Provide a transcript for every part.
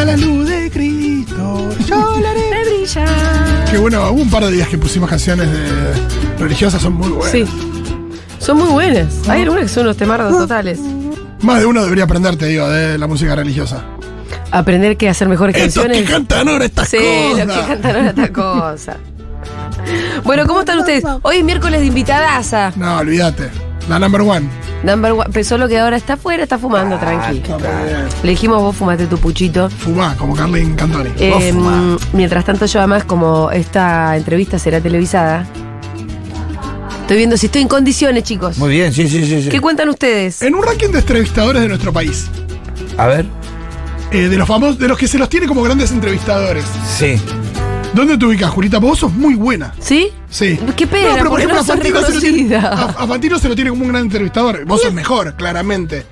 está la luz de Cristo. Yo la haré. Me brilla. Qué bueno, hubo un par de días que pusimos canciones de religiosas, son muy buenas. Sí. Son muy buenas. Hay algunas que son unos temardos totales. Más de uno debería aprender, te digo, de la música religiosa. Aprender que hacer mejores Estos canciones. que cantan ahora estas Sí, cosas. los que cantaron esta cosa. Bueno, ¿cómo están ustedes? Hoy es miércoles de invitadaza. No, olvídate. La number one. Number one. Pero solo que ahora está afuera, está fumando, tranqui. Está muy bien. Le dijimos, vos fumate tu puchito. Fumá, como Carlin Cantoni. Eh, fumá. mientras tanto, yo además, como esta entrevista será televisada, estoy viendo si estoy en condiciones, chicos. Muy bien, sí, sí, sí. sí. ¿Qué cuentan ustedes? En un ranking de entrevistadores de nuestro país, A ver. eh, de los famosos, de los que se los tiene como grandes entrevistadores, Sí. ¿Dónde te ubicas, Julita? Vos sos muy buena. ¿Sí? Sí. Qué pena, pero no a sos Fantino se lo tiene, reconocida. a, a Fantino se lo tiene como un gran entrevistador. Vos sos mejor, claramente.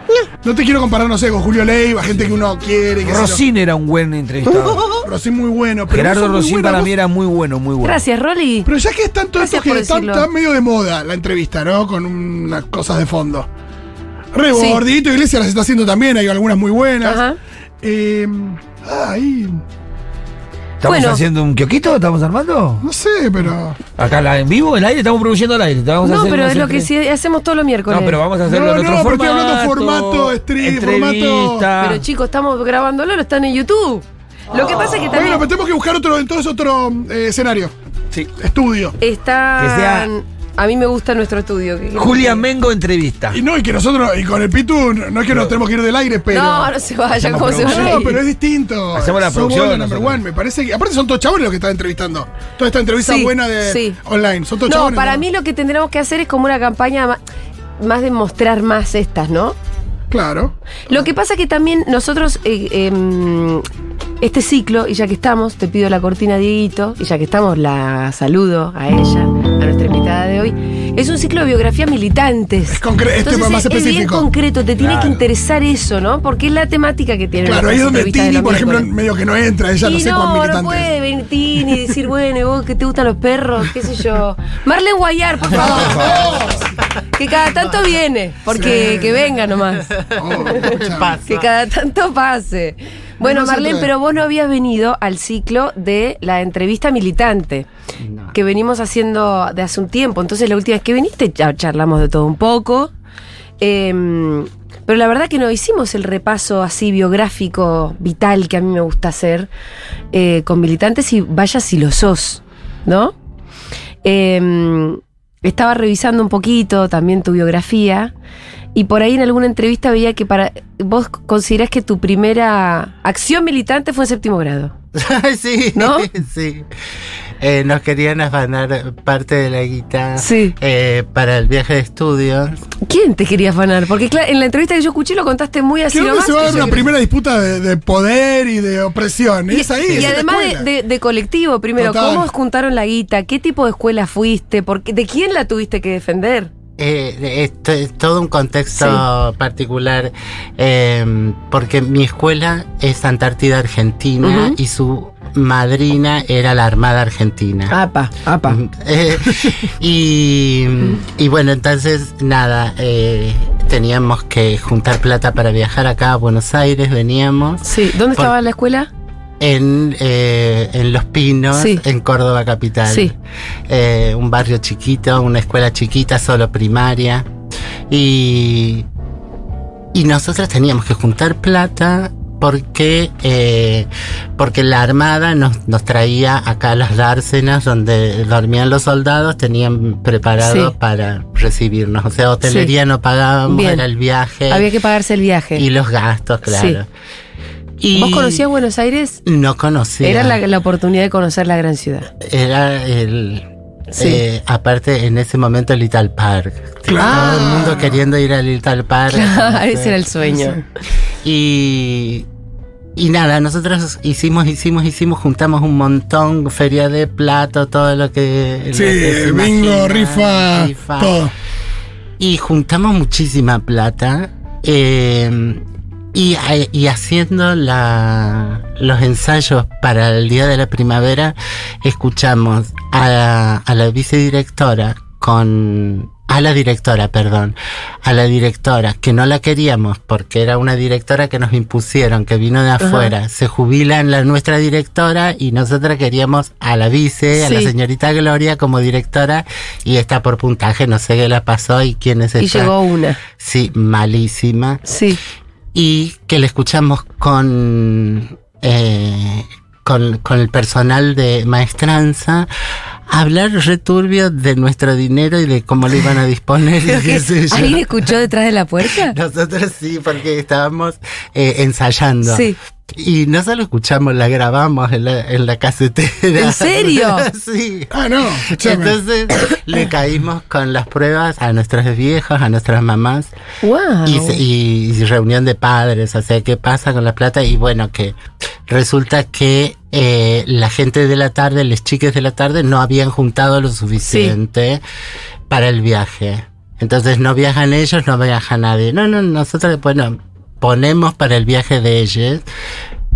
No te quiero comparar, no sé, con Julio Leiva, gente que uno quiere. yo. Rosín era un buen entrevistador. Rosín muy bueno. Pero Gerardo Rosín buena, para vos- mí era muy bueno, muy bueno. Gracias, Rolly. Pero ya que es tanto esto Gracias que por está, decirlo. está medio de moda la entrevista, ¿no? Con unas cosas de fondo. Re Sí. gordito, Iglesia las está haciendo también, hay algunas muy buenas. Ajá. Eh, ah, ahí, ¿Estamos Bueno. haciendo un kiosquito? ¿Estamos armando? no sé, pero. Acá la- en vivo, el aire, estamos produciendo el aire. Vamos No, pero es lo que sí hacemos todos los miércoles. No, pero vamos a hacerlo No, en otro no, pero formato. estoy hablando formato, stream, entrevista. Pero chicos, estamos grabándolo, lo están en YouTube. Lo que pasa es que también Bueno, pero tenemos que buscar otro, entonces otro eh, escenario. Sí. Estudio. están. Que sea- A mí me gusta nuestro estudio. que- Julia Mengo entrevista. Y no, y que nosotros, y con el Pitu, no es que nos tenemos que ir del aire, pero. No, no se vayan, Hacemos ¿cómo se van a No, ir? pero es distinto. Hacemos la producción la number nosotros. one, me parece que. Aparte son todos chabones los que están entrevistando. Toda esta entrevista Sí, buena de sí. online. Son todos No, chabones. para mí lo que tendremos que hacer es como una campaña ma- más de mostrar más estas, ¿no? Claro. Lo que pasa que también nosotros, eh, em, este ciclo, y ya que estamos, te pido la cortina, Dieguito, y ya que estamos, la saludo a ella, a nuestra invitada de hoy. Es un ciclo de biografías militantes. Es este Entonces, más es, es bien específico. concreto, te tiene que interesar eso, ¿no? Porque es la temática que tiene Claro, ahí es donde Tini, por ejemplo, medio que no entra, ella no y sé no, cuán no militante. puede venir Tini y decir, bueno, ¿y vos que te gustan los perros? ¿Qué sé yo? Marlene Guayar, por favor. que cada tanto viene, porque Sí. que venga nomás. Oh. Que cada tanto pase. Bueno, Marlene, pero vos no habías venido al ciclo de la entrevista militante que venimos haciendo de hace un tiempo. Entonces, la última vez que viniste, ya charlamos de todo un poco. Em, pero la verdad que no hicimos el repaso así biográfico, vital, que a mí me gusta hacer eh, con militantes y vaya si lo sos, ¿no? Em, estaba revisando un poquito también tu biografía y por ahí en alguna entrevista veía que para vos considerás que tu primera acción militante fue en séptimo grado. sí, ¿No? sí. Eh, nos querían afanar parte de la guita Sí. eh, para el viaje de estudios. ¿Quién te quería afanar? Porque claro, en la entrevista que yo escuché lo contaste muy así Que nomás. se va a dar una primera disputa de, de poder y de opresión. Y, es ahí. y es además de, de- de colectivo, primero, Total. ¿cómo os juntaron la guita? ¿Qué tipo de escuela fuiste? ¿Por qué- ¿De quién la tuviste que defender? Eh, es todo un contexto particular eh, porque mi escuela es Antártida Argentina y su madrina era la Armada Argentina. Apa, apa. Eh, y, y bueno, entonces nada, eh, teníamos que juntar plata para viajar acá a Buenos Aires, veníamos Sí, ¿dónde Por- estaba la escuela? En, eh, en Los Pinos, Sí. en Córdoba Capital. Sí. Eh, un barrio chiquito, una escuela chiquita, solo primaria. Y, y nosotros teníamos que juntar plata porque, eh, porque la Armada nos, nos traía acá a las dársenas donde dormían los soldados, tenían preparado Sí. para recibirnos. O sea, hotelería no pagábamos, Bien. era el viaje Había que pagarse el viaje. y los gastos, claro. Y ¿Vos conocías Buenos Aires? No conocía. Era la, la oportunidad de conocer la gran ciudad. Era el. Sí. eh, aparte, en ese momento, Little Park. Claro. Todo el mundo queriendo ir a Little Park. Claro, ese era el sueño. Y. Y nada, nosotros hicimos, hicimos, hicimos, juntamos un montón, feria de plato, todo lo que. lo Sí, que se bingo, imagina, rifa, rifa. todo. Y juntamos muchísima plata. eh, y, y haciendo la, los ensayos para el día de la primavera, escuchamos a, a la vicedirectora con a la directora, perdón, a la directora, que no la queríamos porque era una directora que nos impusieron, que vino de afuera. Se jubila en la nuestra directora y nosotros queríamos a la vice, a la señorita Gloria como directora y está por puntaje, no sé qué la pasó y quién es Y ella. llegó una. Sí, malísima. Sí. Y que le escuchamos con, eh, con, con el personal de maestranza hablar returbio de nuestro dinero y de cómo lo iban a disponer. y qué sé yo. ¿Alguien escuchó detrás de la puerta? Nosotros sí, porque estábamos eh, ensayando. Sí. Y no solo escuchamos, la grabamos en la, en la casetera. ¿En serio? sí. Ah, no, escuchame. Entonces le caímos con las pruebas a nuestros viejos, a nuestras mamás. ¡Wow! Y, se- y- y reunión de padres, o sea, ¿qué pasa con la plata? Y bueno, que resulta que eh, la gente de la tarde, los chiques de la tarde, no habían juntado lo suficiente para el viaje. Entonces no viajan ellos, no viaja nadie. No, no, nosotros, bueno, ponemos para el viaje de ellos,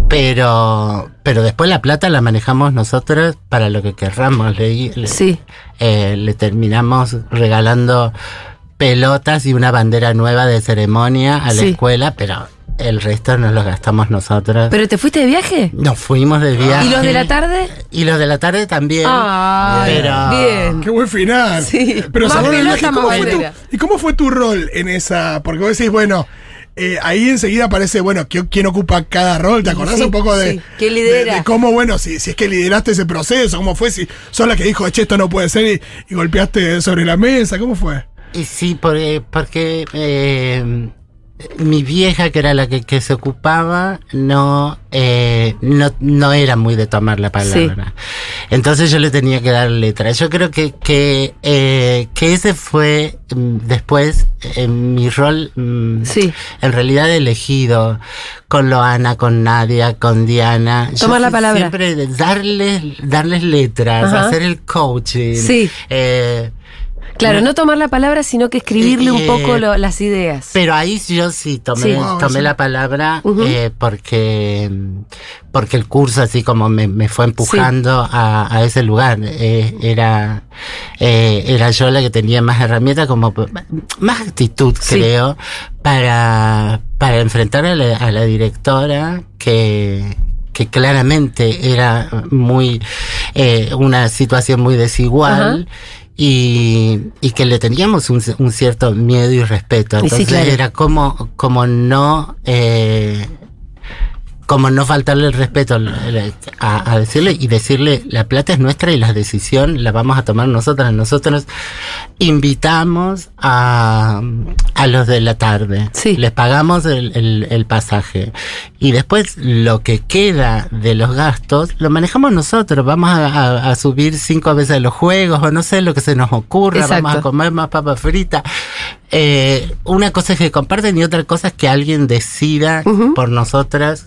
pero, pero después la plata la manejamos nosotros para lo que querramos. Le, le- Sí. eh, le terminamos regalando pelotas y una bandera nueva de ceremonia a la Sí. escuela, pero el resto nos lo gastamos nosotros. ¿Pero te fuiste de viaje? nos fuimos de viaje. ¿Y los de la tarde? Y los de la tarde también. Ay, pero bien. Qué buen final. Sí. Pero Más ¿y cómo más fue tu-. ¿Y cómo fue tu rol en esa? Porque vos decís, bueno, eh, ahí enseguida aparece, bueno, ¿qui- ¿quién ocupa cada rol? ¿Te acordás Sí, un poco de, sí. ¿Quién lidera? de- de cómo, bueno, si, si es que lideraste ese proceso, cómo fue, si sos la que dijo, che, esto no puede ser y, y golpeaste sobre la mesa, ¿cómo fue? Y sí, porque, porque eh, mi vieja, que era la que, que se ocupaba, no, eh, no, no era muy de tomar la palabra. Entonces yo le tenía que dar letra. Yo creo que, que, eh, que ese fue mm, después eh, mi rol, mm, Sí. en realidad elegido, con Loana, con Nadia, con Diana. Yo Tomar la palabra. Siempre darles, darles letras, Ajá. hacer el coaching. Sí. Eh, Claro, no tomar la palabra, sino que escribirle un poco lo- las ideas. Pero ahí sí yo sí tomé, Sí. Wow, tomé sí. la palabra eh, porque, porque el curso así como me, me fue empujando a, a ese lugar. Eh, era, eh, era yo la que tenía más herramientas, como más actitud Sí. creo, para, para enfrentar a la, a la directora que que claramente era muy eh, una situación muy desigual y, y que le teníamos un, un cierto miedo y respeto. Sí, Entonces claro. era como, como no eh, como no faltarle el respeto a, a decirle y decirle la plata es nuestra y la decisión la vamos a tomar nosotras. Nosotros invitamos a, a los de la tarde. Sí. Les pagamos el, el- el pasaje. Y después lo que queda de los gastos lo manejamos nosotros. Vamos a, subir cinco veces los juegos o no sé lo que se nos ocurra. Exacto. Vamos a comer más papas fritas. Eh, una cosa es que comparten y otra cosa es que alguien decida por nosotras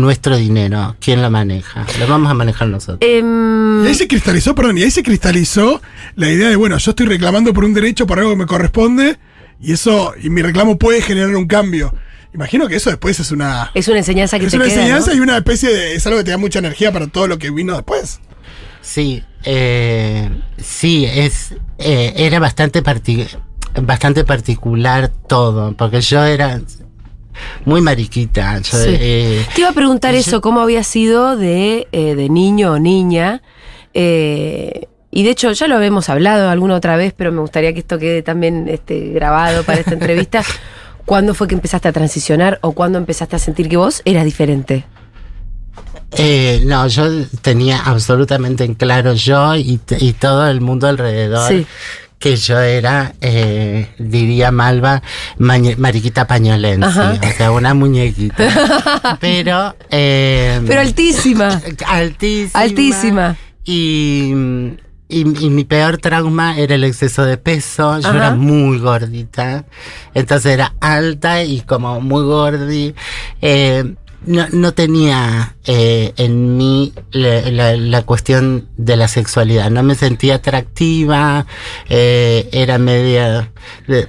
nuestro dinero. ¿Quién lo maneja? Lo vamos a manejar nosotros. Em, Y ahí se cristalizó, perdón, y ahí se cristalizó la idea de, bueno, yo estoy reclamando por un derecho, por algo que me corresponde, y eso, y mi reclamo puede generar un cambio. Imagino que eso después es una... es una enseñanza que Es te una queda, enseñanza ¿no? y una especie de... Es algo que te da mucha energía para todo lo que vino después. Sí, eh, sí, es, eh, era bastante, parti- bastante particular todo, porque yo era muy mariquita. yo, Sí. eh, Te iba a preguntar yo- eso, cómo había sido de, eh, de niño o niña. eh, y de hecho, ya lo habíamos hablado alguna otra vez, pero me gustaría que esto quede también este, grabado para esta entrevista. ¿Cuándo fue que empezaste a transicionar o cuándo empezaste a sentir que vos eras diferente? eh, no, yo tenía absolutamente en claro yo y, y todo el mundo alrededor. Sí. Que yo era, eh, diría Malva, mariquita pañolense, Ajá. o sea, una muñequita. Pero, eh, Pero altísima. altísima. Altísima. Y, y, y mi peor trauma era el exceso de peso. Yo Ajá. era muy gordita. Entonces era alta y como muy gordi. Eh, no, no tenía eh, en mí la, la- la cuestión de la sexualidad. No me sentía atractiva. eh, era media. de-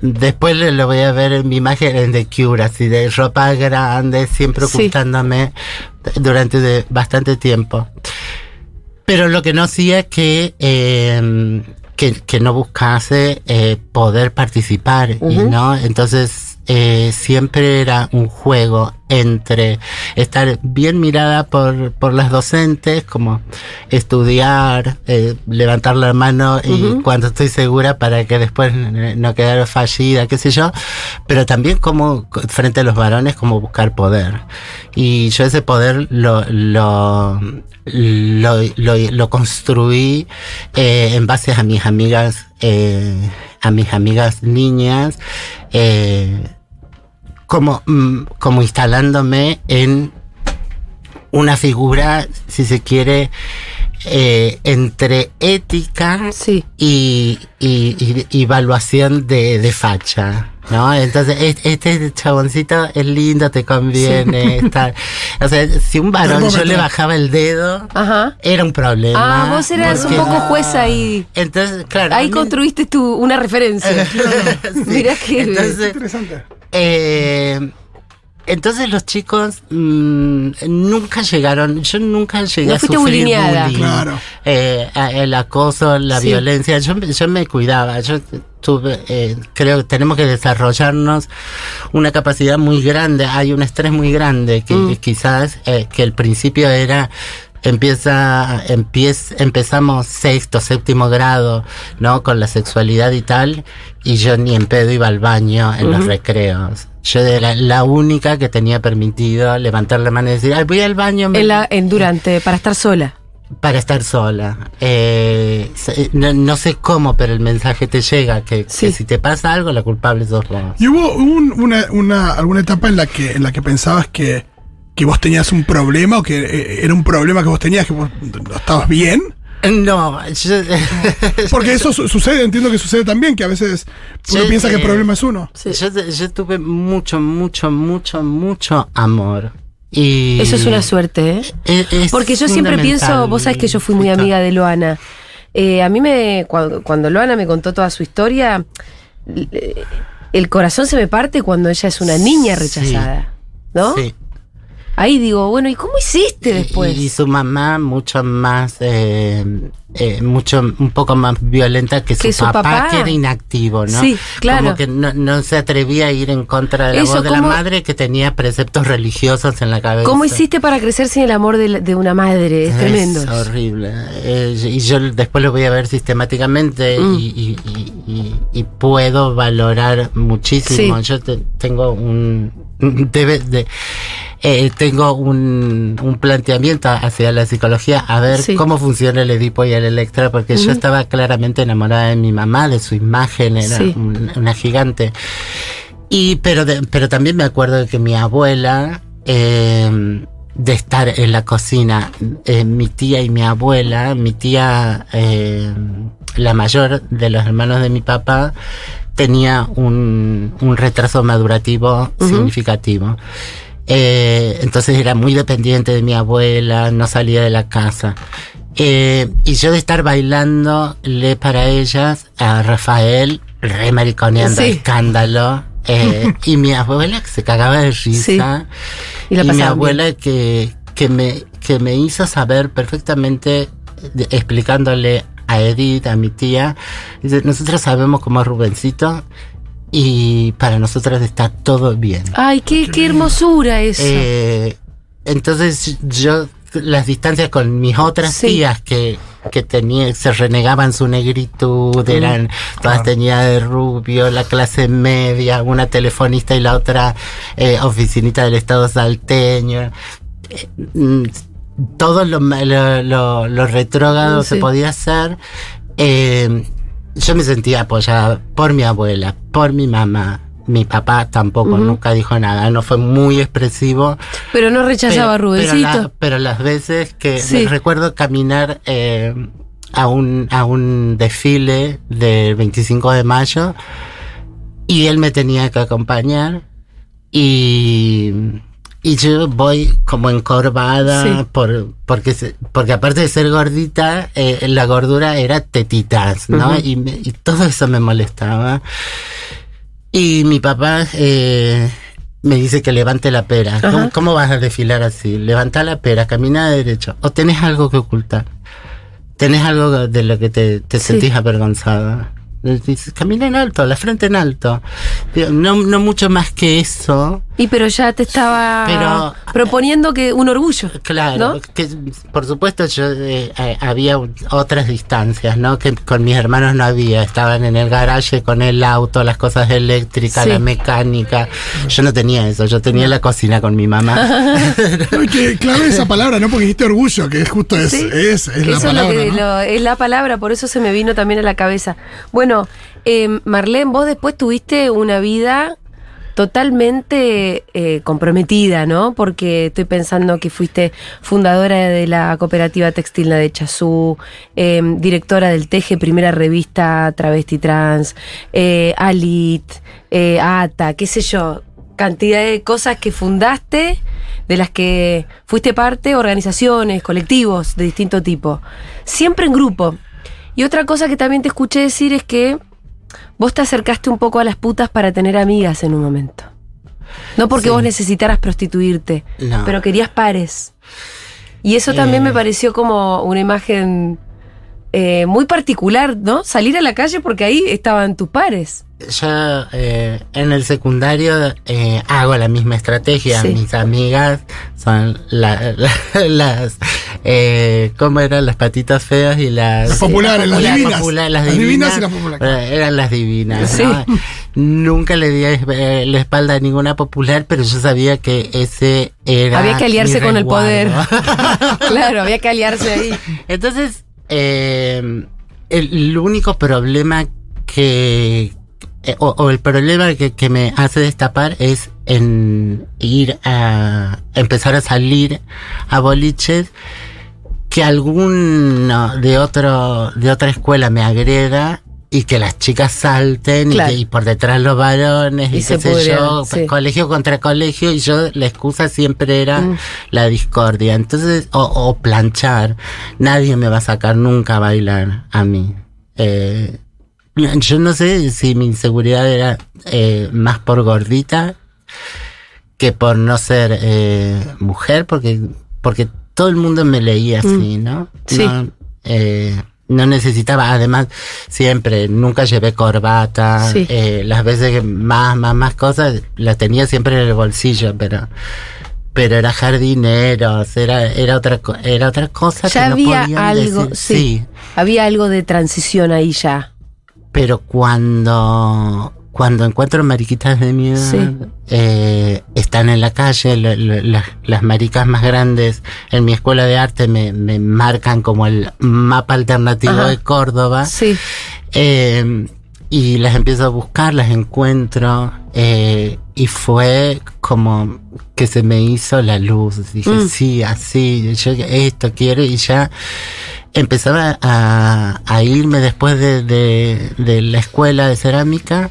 después lo voy a ver en mi imagen en The Cure, así de ropa grande, siempre Sí. ocultándome durante de- bastante tiempo. Pero lo que no hacía es que eh, que, que no buscase eh, poder participar, y ¿no? Entonces, eh, siempre era un juego entre estar bien mirada por, por las docentes, como estudiar, eh, levantar la mano y cuando estoy segura para que después no quedara fallida, qué sé yo, pero también como frente a los varones, como buscar poder. Y yo ese poder lo, lo, lo, lo, lo construí eh, en base a mis amigas, eh, a mis amigas niñas, eh, como, mm, como instalándome en una figura, si se quiere, eh, entre ética Sí. y, y, y evaluación de, de facha. ¿No? Entonces, es- este chaboncito es lindo, te conviene estar. O sea, si un varón yo le bajaba el dedo, Ajá. era un problema. Ah, vos eras un poco jueza ahí. Entonces, claro. Ahí mí- construiste tu, una referencia. Sí. Mirá que Entonces, Interesante. Eh, entonces los chicos mm, nunca llegaron, yo nunca llegué No a sufrir bullying, Claro. eh, el acoso, la Sí. violencia, yo, me- yo me cuidaba, yo tuve, eh, creo que tenemos que desarrollarnos una capacidad muy grande, hay un estrés muy grande que Mm. quizás eh, que el principio era empieza, empieza, empezamos sexto, séptimo grado, ¿no? Con la sexualidad y tal, y yo ni en pedo iba al baño en los recreos. Yo era la única que tenía permitido levantar la mano y decir, ay, voy al baño. me- En la, en durante, para estar sola. para estar sola. Eh, se- no, no sé cómo, pero el mensaje te llega que, si te pasa algo, la culpable sos vos. ¿Y hubo un- una, una, alguna etapa en la que, en la que pensabas que, que vos tenías un problema o que eh, era un problema que vos tenías, que vos no estabas bien? No, yo, Porque eso su- sucede, entiendo que sucede también, que a veces uno piensa que el problema es uno. Sí. yo, yo tuve mucho, mucho, mucho, mucho amor. Y Eso es una suerte, ¿eh? es- es Porque yo siempre pienso, vos sabés que yo fui muy amiga de Loana. Eh, a mí me, cuando, cuando Loana me contó toda su historia, eh, el corazón se me parte cuando ella es una niña Sí. rechazada, ¿no? Sí. Ahí digo, bueno, ¿y cómo hiciste después? Y, y su mamá mucho más, eh, eh, mucho, un poco más violenta que su, Que su papá, papá. que era inactivo, ¿no? Sí, claro. Como que no, no se atrevía a ir en contra de la Eso, voz de la ¿cómo- madre que tenía preceptos religiosos en la cabeza. ¿Cómo hiciste para crecer sin el amor de, la- de una madre? Es tremendo. Es horrible. Eh, y yo después lo voy a ver sistemáticamente Mm. y, y- y- y- y puedo valorar muchísimo. Sí. Yo te- tengo un debe de eh, tengo un, un planteamiento hacia la psicología a ver Sí. cómo funciona el Edipo y el Electra porque yo estaba claramente enamorada de mi mamá, de su imagen, era Sí. un- una gigante. Y pero de- pero también me acuerdo de que mi abuela eh, de estar en la cocina, eh, mi tía y mi abuela, mi tía eh, la mayor de los hermanos de mi papá tenía un, un retraso madurativo significativo. Eh, entonces era muy dependiente de mi abuela, no salía de la casa. Eh, y yo de estar bailándole para ellas a Rafael, re mariconeando, Sí. escándalo. eh, y mi abuela que se cagaba de risa. Y la mi pasaban abuela que, que, me, que me hizo saber perfectamente, de- explicándole a Edith, a mi tía, dice, nosotros sabemos cómo es Rubencito y para nosotros está todo bien. Ay, qué, qué hermosura eso. Eh, entonces yo las distancias con mis otras Sí. tías que, que tenía, se renegaban su negritud, Mm. eran, todas tenían de rubio, la clase media, una telefonista y la otra eh, oficinita del estado salteño. Eh, mm, todo lo, ma- lo, lo, lo retrógrado Sí. se podía hacer. Eh, yo me sentía apoyada por mi abuela, por mi mamá. Mi papá tampoco, Ujú. nunca dijo nada, no fue muy expresivo. pero no rechazaba a Pero- pero Rubensito. la- Pero, las veces que Sí. recuerdo caminar eh, a, un, a un desfile del 25 de mayo y él me tenía que acompañar y, y yo voy como encorvada Sí. por, porque, porque aparte de ser gordita, eh, la gordura era tetitas, ¿no? Ujú. y, me- y todo eso me molestaba. Y mi papá eh, me dice que levante la pera. ¿Cómo, cómo vas a desfilar así? Levanta la pera, camina derecho. ¿O tenés algo que ocultar? tenés algo de lo que te, te Sí. sentís avergonzada. Dices, camina en alto, la frente en alto. No, no mucho más que eso. Y pero ya te estaba Pero- proponiendo que un orgullo. Claro, ¿no? que por supuesto yo eh, eh, había otras distancias, ¿no? Que con mis hermanos no había, estaban en el garaje con el auto, las cosas eléctricas, Sí. la mecánica. Yo no tenía eso, yo tenía la cocina con mi mamá. No, que clave esa palabra, ¿no? Porque dijiste orgullo, que es justo es, Sí. es, es la Eso palabra. es, lo que, ¿no? lo- es la palabra, por eso se me vino también a la cabeza. Bueno, eh, Marlene, vos después tuviste una vida totalmente eh, comprometida, ¿no? Porque estoy pensando que fuiste fundadora de la cooperativa textil de Chazú, eh, directora del Teje, primera revista travesti trans, eh, Alit, eh, ATA, qué sé yo, cantidad de cosas que fundaste, de las que fuiste parte, organizaciones, colectivos de distinto tipo, siempre en grupo. Y otra cosa que también te escuché decir es que vos te acercaste un poco a las putas para tener amigas en un momento. No porque Sí. vos necesitaras prostituirte, No. pero querías pares. Y eso también Eh. me pareció como una imagen eh, muy particular, ¿no? Salir a la calle porque ahí estaban tus pares. Yo eh, en el secundario eh, hago la misma estrategia. Sí. Mis amigas son la- la- las, eh, ¿cómo eran? Las patitas feas y las... Las populares, las populares, divinas. populares, Las divinas y las populares. Eran las divinas. Sí. ¿no? Nunca le di eh, la espalda a ninguna popular, pero yo sabía que ese era... Había que aliarse mi con el poder. claro, había que aliarse ahí. Entonces, eh, el, el único problema que. eh, o, o el problema que, que me hace destapar es en ir a empezar a salir a boliches que alguno de otro de otra escuela me agrega y que las chicas salten y Claro. que- y, por detrás los varones y, Y qué se sé yo, sí. colegio contra colegio y yo la excusa siempre era Mm. la discordia. Entonces, o, o planchar, nadie me va a sacar nunca a bailar a mí. Eh, yo no sé si mi inseguridad era eh, más por gordita que por no ser eh, mujer, porque, porque todo el mundo me leía así, ¿no? Mm. Sí. No, eh, no necesitaba, además, siempre, nunca llevé corbata, Sí. eh, las veces que más, más, más cosas, las tenía siempre en el bolsillo, pero, pero era jardineros, era, era otra, era otra cosa Ya que no había podían algo, decir. sí. Había algo de transición ahí ya. Pero cuando, cuando encuentro mariquitas de mi edad, Sí. eh, están en la calle, las, las maricas más grandes en mi escuela de arte me, me marcan como el mapa alternativo Ajá. de Córdoba. Sí. Eh, y las empiezo a buscar, las encuentro. eh, y fue como que se me hizo la luz. Dije, Mm. sí, así, yo esto quiero. Y ya empezaba a, a irme después de, de, de la escuela de cerámica.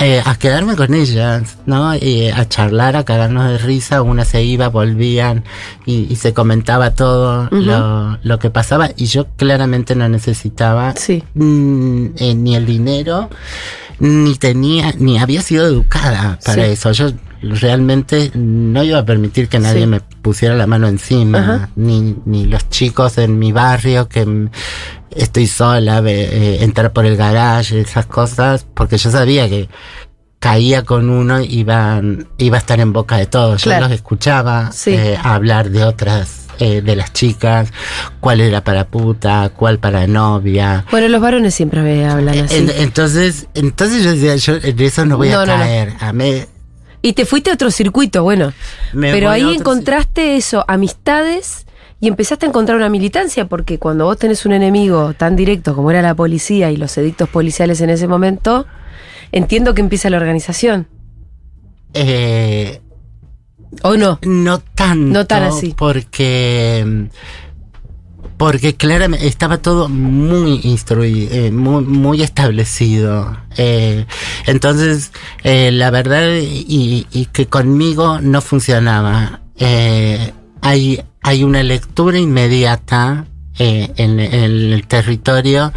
Eh, a quedarme con ellas, ¿no? Y a charlar, a cagarnos de risa. Una se iba, volvían y, y se comentaba todo lo, lo que pasaba. Y yo claramente no necesitaba Sí. mm, eh, ni el dinero, ni tenía, ni había sido educada para Sí. eso. Yo realmente no iba a permitir que nadie Sí. me pusiera la mano encima, ni, ni los chicos en mi barrio que estoy sola, eh, entrar por el garage, esas cosas, porque yo sabía que caía con uno iba, iba a estar en boca de todos. Yo los escuchaba Sí. eh, hablar de otras, eh, de las chicas, cuál era para puta, cuál para novia. Bueno, los varones siempre me hablan así. En- entonces, entonces yo decía, yo en eso no voy No, a no, no. caer. A mí Y te fuiste a otro circuito, bueno. Pero ahí encontraste eso, amistades, y empezaste a encontrar una militancia, porque cuando vos tenés un enemigo tan directo como era la policía y los edictos policiales en ese momento, entiendo que empieza la organización. eh, ¿O no? no tanto. No tan así. Porque. Porque claramente estaba todo muy instruido, muy, muy establecido. Eh, entonces, eh, la verdad, y, y que conmigo no funcionaba. Eh, hay, hay una lectura inmediata eh, en, en el territorio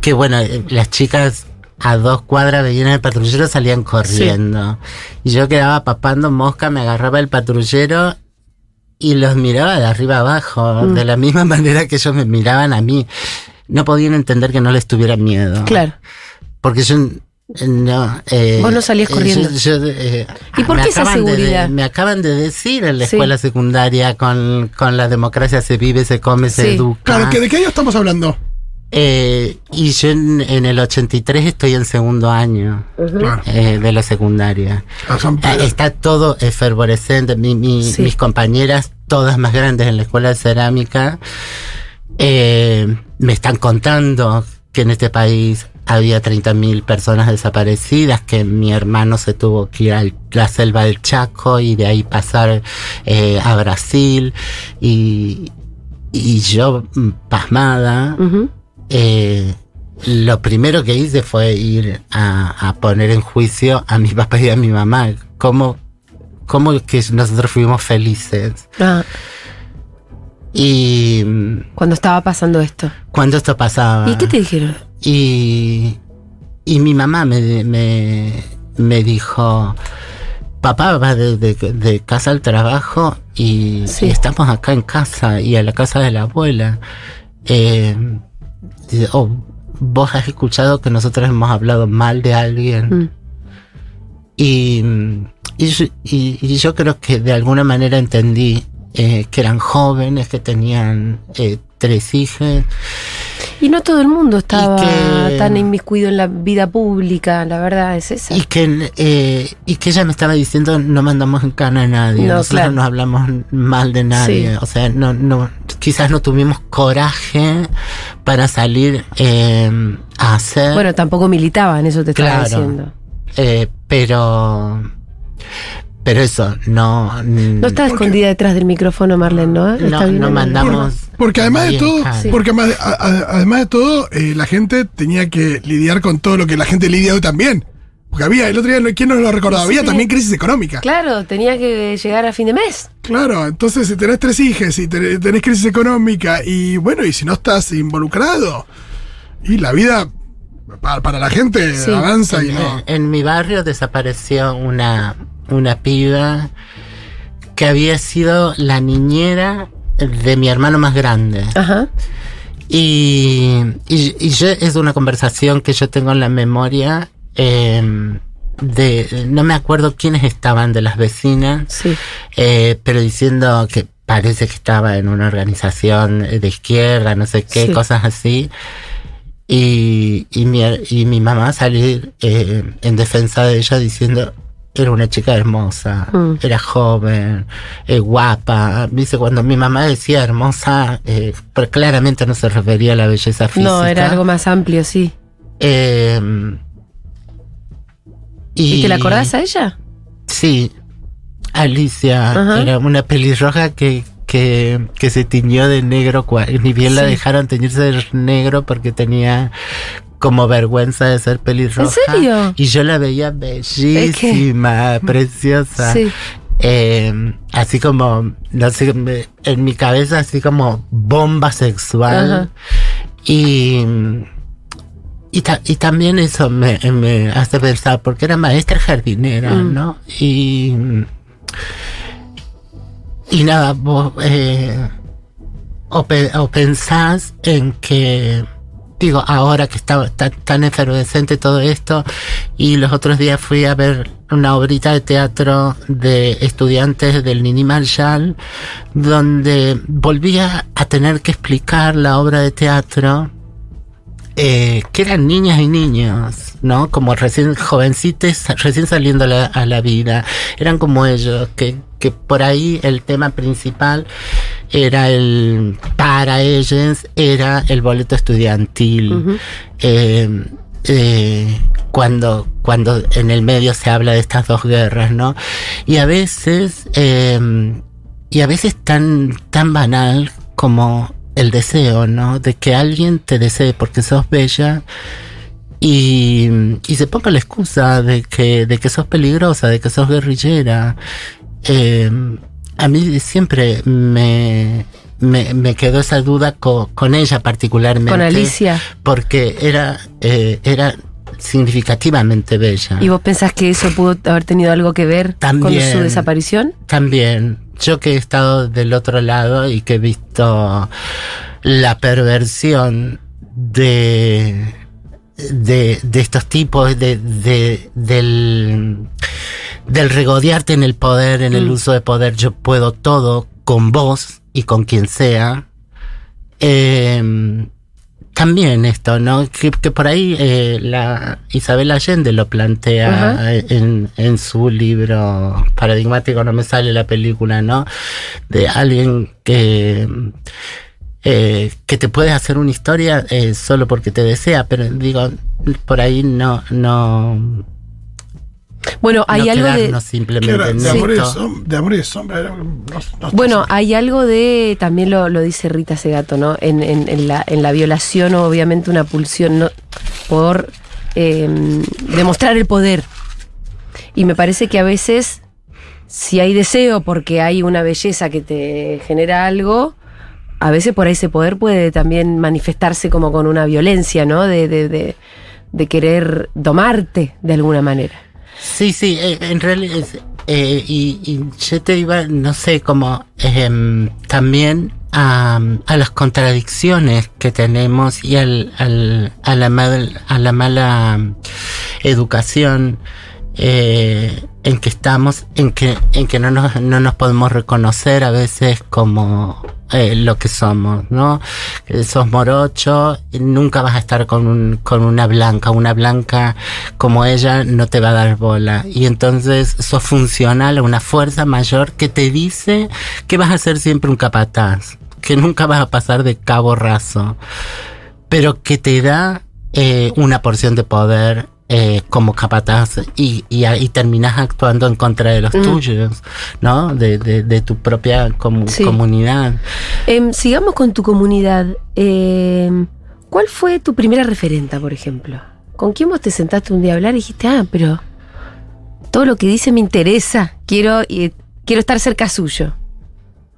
que, bueno, eh, las chicas a dos cuadras veían el patrullero, salían corriendo. Y yo quedaba papando mosca, me agarraba el patrullero y los miraba de arriba abajo, Mm. de la misma manera que ellos me miraban a mí. No podían entender que no les tuviera miedo. Claro. Porque yo no. eh, Vos no salías eh, corriendo. yo- yo, eh, ¿Y por qué esa acaban de- seguridad? me acaban de decir en la Sí. escuela secundaria con, con la democracia se vive, se come, se educa. Claro, ¿que ¿de qué año estamos hablando? Eh, y yo en, en el 83 estoy en segundo año eh, de la secundaria. Ah, Eh, Está todo efervorescente. Mi- mi- Sí. Mis compañeras, todas más grandes en la escuela de cerámica, eh, me están contando que en este país había 30.000 personas desaparecidas, que mi hermano se tuvo que ir a la selva del Chaco y de ahí pasar eh, a Brasil. Y, y yo, mm, pasmada, eh, lo primero que hice fue ir a, a poner en juicio a mi papá y a mi mamá. ¿Cómo, cómo que nosotros fuimos felices? Ah, Y cuando estaba pasando esto. cuando esto pasaba. ¿Y qué te dijeron? Y, y mi mamá me, me, me dijo, papá va de, de- de casa al trabajo y, Sí. y estamos acá en casa y a la casa de la abuela. Eh, "Oh, vos has escuchado que nosotros hemos hablado mal de alguien. Mm. Y, y, yo- y- yo creo que de alguna manera entendí eh, que eran jóvenes, que tenían eh, tres hijas. Y no todo el mundo estaba que- tan inmiscuido en la vida pública, la verdad es esa. Y que, eh, y que ella me estaba diciendo, no mandamos en cana a nadie, No, nosotros claro. no hablamos mal de nadie. Sí. O sea, no, no, quizás no tuvimos coraje para salir eh, a hacer, Bueno, tampoco militaban, eso te estaba diciendo. eh, pero, pero eso, no. No está escondida detrás del micrófono, Marlene, ¿no? ¿Está No, bien no mandamos. Porque además de todo, porque además de, a- a- además de todo, eh, la gente tenía que lidiar con todo lo que la gente lidia hoy también. Porque había, el otro día, ¿quién nos lo recordaba? Había Sí. también crisis económica. Claro, tenía que llegar a fin de mes. Claro, entonces si tenés tres hijas y tenés, tenés crisis económica y bueno, y si no estás involucrado, y la vida para, para la gente Sí. avanza y no. en- en mi barrio desapareció una, una piba que había sido la niñera de mi hermano más grande. Ajá. Y, y, y yo, es una conversación que yo tengo en la memoria eh, de, no me acuerdo quiénes estaban de las vecinas, Sí. eh, pero diciendo que parece que estaba en una organización de izquierda, no sé qué, Sí. cosas así. Y, y, mi, y mi mamá salir eh, en defensa de ella diciendo, era una chica hermosa, Mm. era joven, eh, guapa. Dice, cuando mi mamá decía hermosa, eh, pero claramente no se refería a la belleza física. No, era algo más amplio, sí. Eh, ¿Y, te la acordás a ella? Sí, Alicia Ajá. era una pelirroja que, que, que se tiñó de negro, ni bien la dejaron teñirse de negro porque tenía como vergüenza de ser pelirroja. ¿En serio? Y yo la veía bellísima, preciosa. Sí. Eh, así como, no sé, en mi cabeza así como bomba sexual. Ajá. Y, y, ta- y también eso me, me hace pensar, porque era maestra jardinera, Mm. ¿no? Y, y nada, vos, eh, o, pe- o pensás en que, digo, ahora que está, tan efervescente todo esto, y los otros días fui a ver una obrita de teatro de estudiantes del Nini Marshall, donde volvía a tener que explicar la obra de teatro eh, que eran niñas y niños, ¿no? Como recién jovencitos, recién saliendo a la vida. Eran como ellos, que, que por ahí el tema principal era el, para ellos, era el boleto estudiantil. Eh, eh, cuando, cuando en el medio se habla de estas dos guerras, ¿no? Y a veces, eh, y a veces tan, tan banal como el deseo, ¿no? De que alguien te desee porque sos bella y, y se ponga la excusa de que, de que sos peligrosa, de que sos guerrillera. Eh, a mí siempre me, me, me quedó esa duda co- con ella particularmente. Con Alicia. Porque era, eh, era significativamente bella. ¿Y vos pensás que eso pudo haber tenido algo que ver con su desaparición? También, yo que he estado del otro lado y que he visto la perversión de, de, de estos tipos, de, de- del, del regodearte en el poder, en el Mm. uso de poder, yo puedo todo con vos y con quien sea. Eh, también esto, ¿no? Que, que por ahí eh, la Isabel Allende lo plantea en, en su libro paradigmático, no me sale la película, ¿no? De alguien que eh, que te puede hacer una historia eh, solo porque te desea, pero digo, por ahí no, no, Bueno, hay no algo de. simplemente de, amor som- de amor y de sombra. no- no- Bueno, hay algo de, también lo, lo dice Rita Segato, ¿no? En, en- en la, en la violación, obviamente, una pulsión ¿no? por eh, demostrar el poder. Y me parece que a veces, si hay deseo porque hay una belleza que te genera algo, a veces por ese poder puede también manifestarse como con una violencia, ¿no? De, de, de, querer domarte de alguna manera. Sí, sí, eh, en realidad, eh, y, y yo te iba, no sé, como em, también a, a las contradicciones que tenemos y al, al- a, la mal- a la mala educación eh, en que estamos, en que, en que no nos, no nos podemos reconocer a veces como eh, lo que somos, ¿no? Sos morocho, nunca vas a estar con, con una blanca, una blanca como ella no te va a dar bola. Y entonces sos funcional a una fuerza mayor que te dice que vas a ser siempre un capataz, que nunca vas a pasar de cabo raso, pero que te da eh, una porción de poder eh, como capataz y, y ahí terminas actuando en contra de los Mm. tuyos, ¿no? De, de, de tu propia comu- Sí. comunidad. Em, sigamos con tu comunidad. Em, ¿Cuál fue tu primera referenta, por ejemplo? ¿Con quién vos te sentaste un día a hablar y dijiste, ah, pero todo lo que dice me interesa, quiero, y, quiero estar cerca suyo?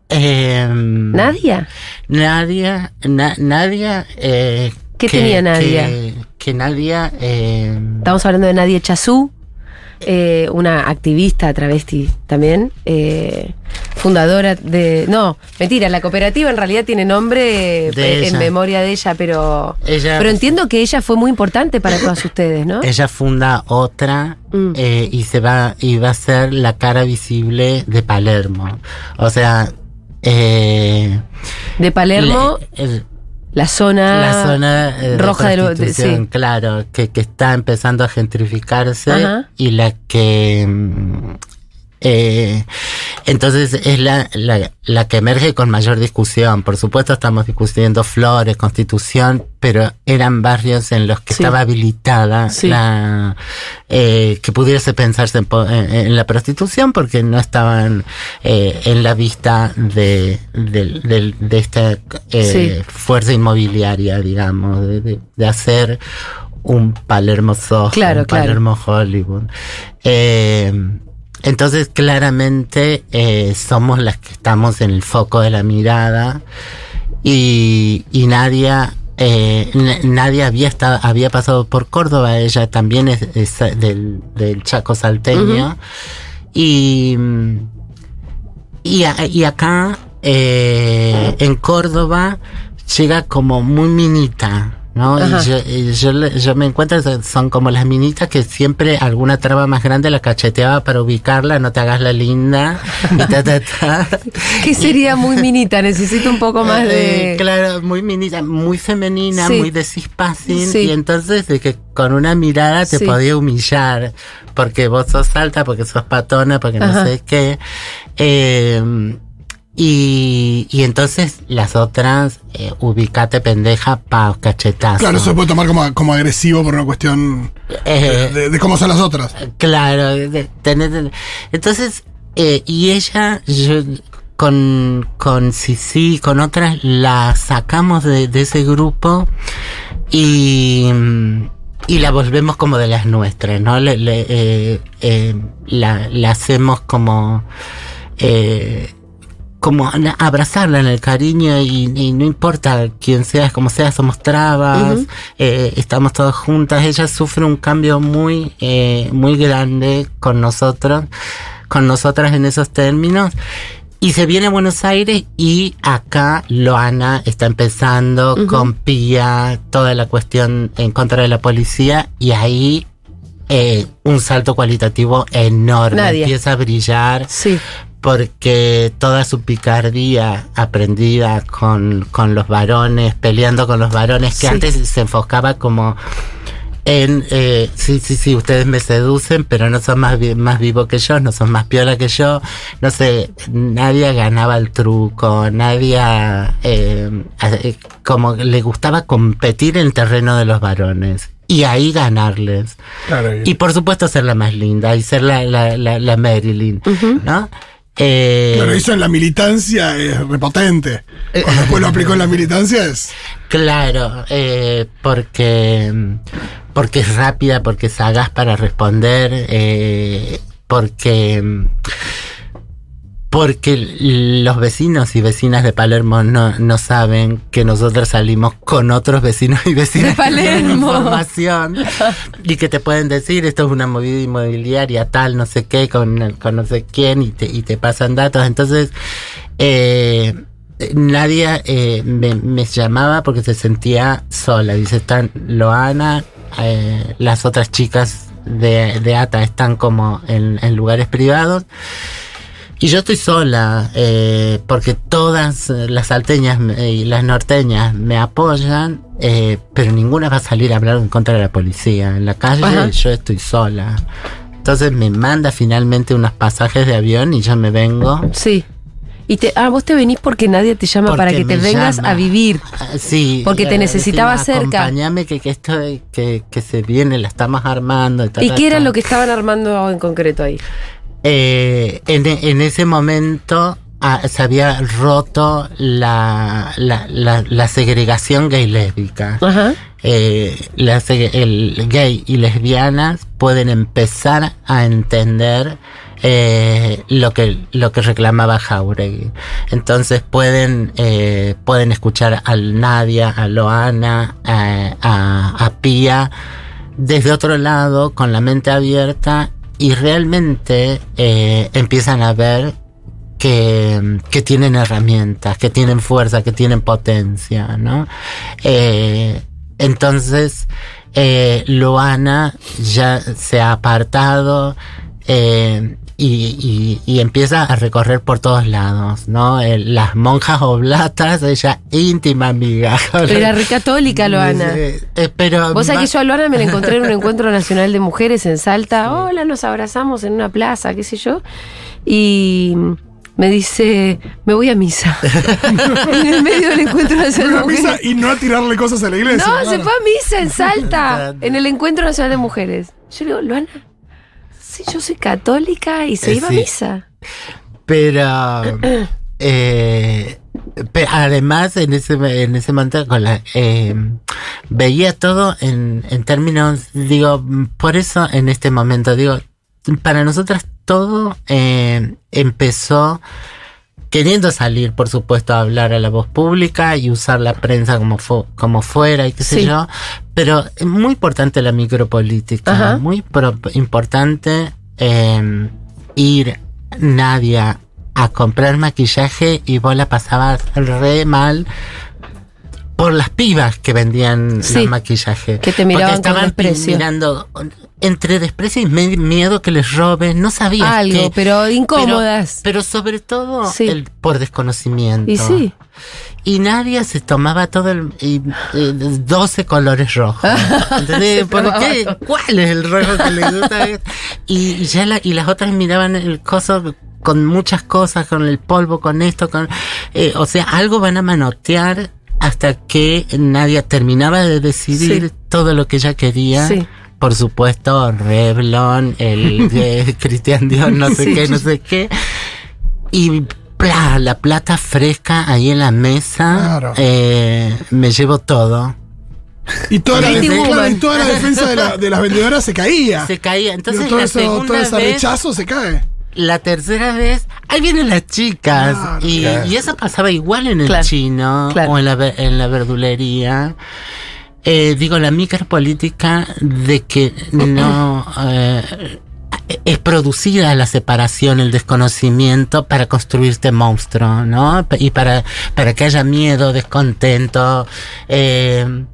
Em, ¿Nadia? Nadia, na- Nadia, eh, ¿Qué que- tenía Nadia? Que, que Nadia, eh, Estamos hablando de Nadia Chazú, eh, una activista travesti también, eh, fundadora de... No, mentira, la cooperativa en realidad tiene nombre De en memoria de ella, pero... ella, Pero entiendo que ella fue muy importante para todas ustedes, ¿no? ella funda otra Mm. eh, y se va y va a ser la cara visible de Palermo. O sea, De Palermo, le- el- la zona... la zona eh, roja de prostitución, sí. claro, que, que está empezando a gentrificarse Ajá. y la que mm, eh, entonces es la, la, la que emerge con mayor discusión. Por supuesto estamos discutiendo Flores, Constitución, pero eran barrios en los que Sí. estaba habilitada Sí. la eh, que pudiese pensarse en, en- en la prostitución porque no estaban eh, en la vista de, de esta eh, Sí. fuerza inmobiliaria, digamos, de, hacer un Palermo Soho, Claro, un claro. Palermo Hollywood. Eh, entonces, claramente, eh, somos las que estamos en el foco de la mirada y, y Nadia, eh, Nadia había estado, había pasado por Córdoba, ella también es, es del, del Chaco salteño. Y, y, a- y acá eh, en Córdoba llega como muy minita. ¿No? Y yo, y yo, yo me encuentro, son- como las minitas que siempre alguna traba más grande la cacheteaba para ubicarla, no te hagas la linda, y ta, ta, ta. Que sería muy minita, necesito un poco más de... Eh, claro, muy minita, muy femenina, Sí. muy de Sí. y entonces de que con una mirada te Sí. podía humillar, porque vos sos alta, porque sos patona, porque no sé qué. Eh, y, y entonces las otras, eh, ubicate pendeja, pa, cachetazo. Claro, eso se puede tomar como, como agresivo por una cuestión Eh, de, de cómo son las otras. Claro, de- tener- entonces, eh, y ella, yo, con, con Sisi, con otras, la sacamos de, de ese grupo y, y la volvemos como de las nuestras, ¿no? Le, le, eh, eh, la, la hacemos como... Eh, como abrazarla en el cariño y, y no importa quién seas, como seas, somos trabas, eh, estamos todas juntas. Ella sufre un cambio muy, eh, muy grande con nosotros, con nosotras en esos términos. Y se viene a Buenos Aires y acá Loana está empezando Ujú. con Pía, toda la cuestión en contra de la policía y ahí eh, un salto cualitativo enorme. Nadia. Empieza a brillar Sí. Porque toda su picardía aprendida con, con los varones, peleando con los varones, que Sí. antes se enfocaba como en, eh, sí, sí, sí, ustedes me seducen, pero no son más, vi- más vivos que yo, no son más piola que yo, no sé, nadie ganaba el truco, nadie, eh, eh, como le gustaba competir en terreno de los varones. Y ahí ganarles. Claro, Y por supuesto ser la más linda y ser la, la, la, la Marilyn, ¿no? Eh, Pero eso en la militancia es repotente. Cuando después lo aplicó en la militancia es. Claro, eh, porque, porque es rápida, porque es sagaz para responder, eh, porque, porque los vecinos y vecinas de Palermo no, no saben que nosotros salimos con otros vecinos y vecinas De Palermo. con información y que te pueden decir esto es una movida inmobiliaria tal, no sé qué, con, con no sé quién y te, y te pasan datos. Entonces, eh, Nadia eh, me, me llamaba porque se sentía sola. Dice, están Loana, eh, las otras chicas de, de ATA están como en, en lugares privados. Y yo estoy sola, eh, porque todas las salteñas y las norteñas me apoyan, eh, pero ninguna va a salir a hablar en contra de la policía. En la calle Ajá. yo estoy sola. Entonces me manda finalmente unos pasajes de avión y yo me vengo. Sí. Y te, ah, vos te venís porque nadie te llama Porque para que te vengas llama. a vivir. Ah, Sí. Porque te necesitaba cerca. Acompáñame que, que esto que, que se viene, la estamos armando. ¿Y ta, qué era lo que estaban armando en concreto ahí? Eh, en, en ese momento ah, se había roto la, la, la, la segregación gay lésbica. Ajá. Eh, la seg- el gay y lesbianas pueden empezar a entender eh, lo que lo que reclamaba Jauregui. Entonces pueden eh, pueden escuchar a Nadia, a Loana, a, a, a Pía desde otro lado con la mente abierta y realmente eh, empiezan a ver que, que tienen herramientas, que tienen fuerza, que tienen potencia, ¿no? Eh, entonces, eh, Luana ya se ha apartado eh, y, y- y empieza a recorrer por todos lados, ¿no? Las monjas oblatas, ella íntima amiga. Era re católica, Loana. Eh, eh, pero Vos sabés que yo a Loana me la encontré en un encuentro nacional de mujeres en Salta. Hola, nos abrazamos en una plaza, qué sé yo. Y me dice, me voy a misa. en el medio del encuentro nacional de mujeres. y no a tirarle cosas a la iglesia. No, se fue a misa en Salta, en el encuentro nacional de mujeres. Yo le digo, Loana, sí, yo soy católica y se Eh, iba sí. a misa. Pero eh, además en ese en ese momento con la, eh, veía todo en, en términos digo por eso en este momento digo para nosotras todo empezó queriendo salir por supuesto a hablar a la voz pública y usar la prensa como fu- como fuera y qué sé Sí. yo pero es muy importante la micropolítica Ajá. muy pro- importante eh, ir Nadia a comprar maquillaje y vos la pasabas re mal por las pibas que vendían Sí, los maquillajes. que te miraban Porque con estaban desprecio. mirando entre desprecio y miedo que les roben, no sabías Algo, pero incómodas. Pero, pero sobre todo Sí. el, por desconocimiento. y sí. Y nadie se tomaba todo el y, y 12 colores rojos. ¿Entendés? ¿Por qué? todo. ¿Cuál es el rojo que le gusta? y, y ya la- y las otras miraban el coso con muchas cosas, con el polvo, con esto, con eh, o sea, algo van a manotear hasta que nadie terminaba de decidir Sí. todo lo que ella quería. Sí. Por supuesto, Revlon, el de Cristian Dios, no sé Sí. qué, no sé qué. Y ¡plá! la plata fresca ahí en la mesa. Claro. eh, me llevo todo. Y toda, la, Pretty defe- Woman. claro, y toda la defensa de, la- de las vendedoras se caía. Se caía. Entonces todo, la eso, segunda todo ese vez, rechazo se cae. la tercera vez, ahí vienen las chicas. Claro. y, Claro. y eso pasaba igual en el Claro. chino Claro. o en la, ver- en la verdulería. Eh, digo, la micropolítica de que no... eh, es producida la separación, el desconocimiento para construirte monstruo, ¿no? Y para, para que haya miedo, descontento, eh,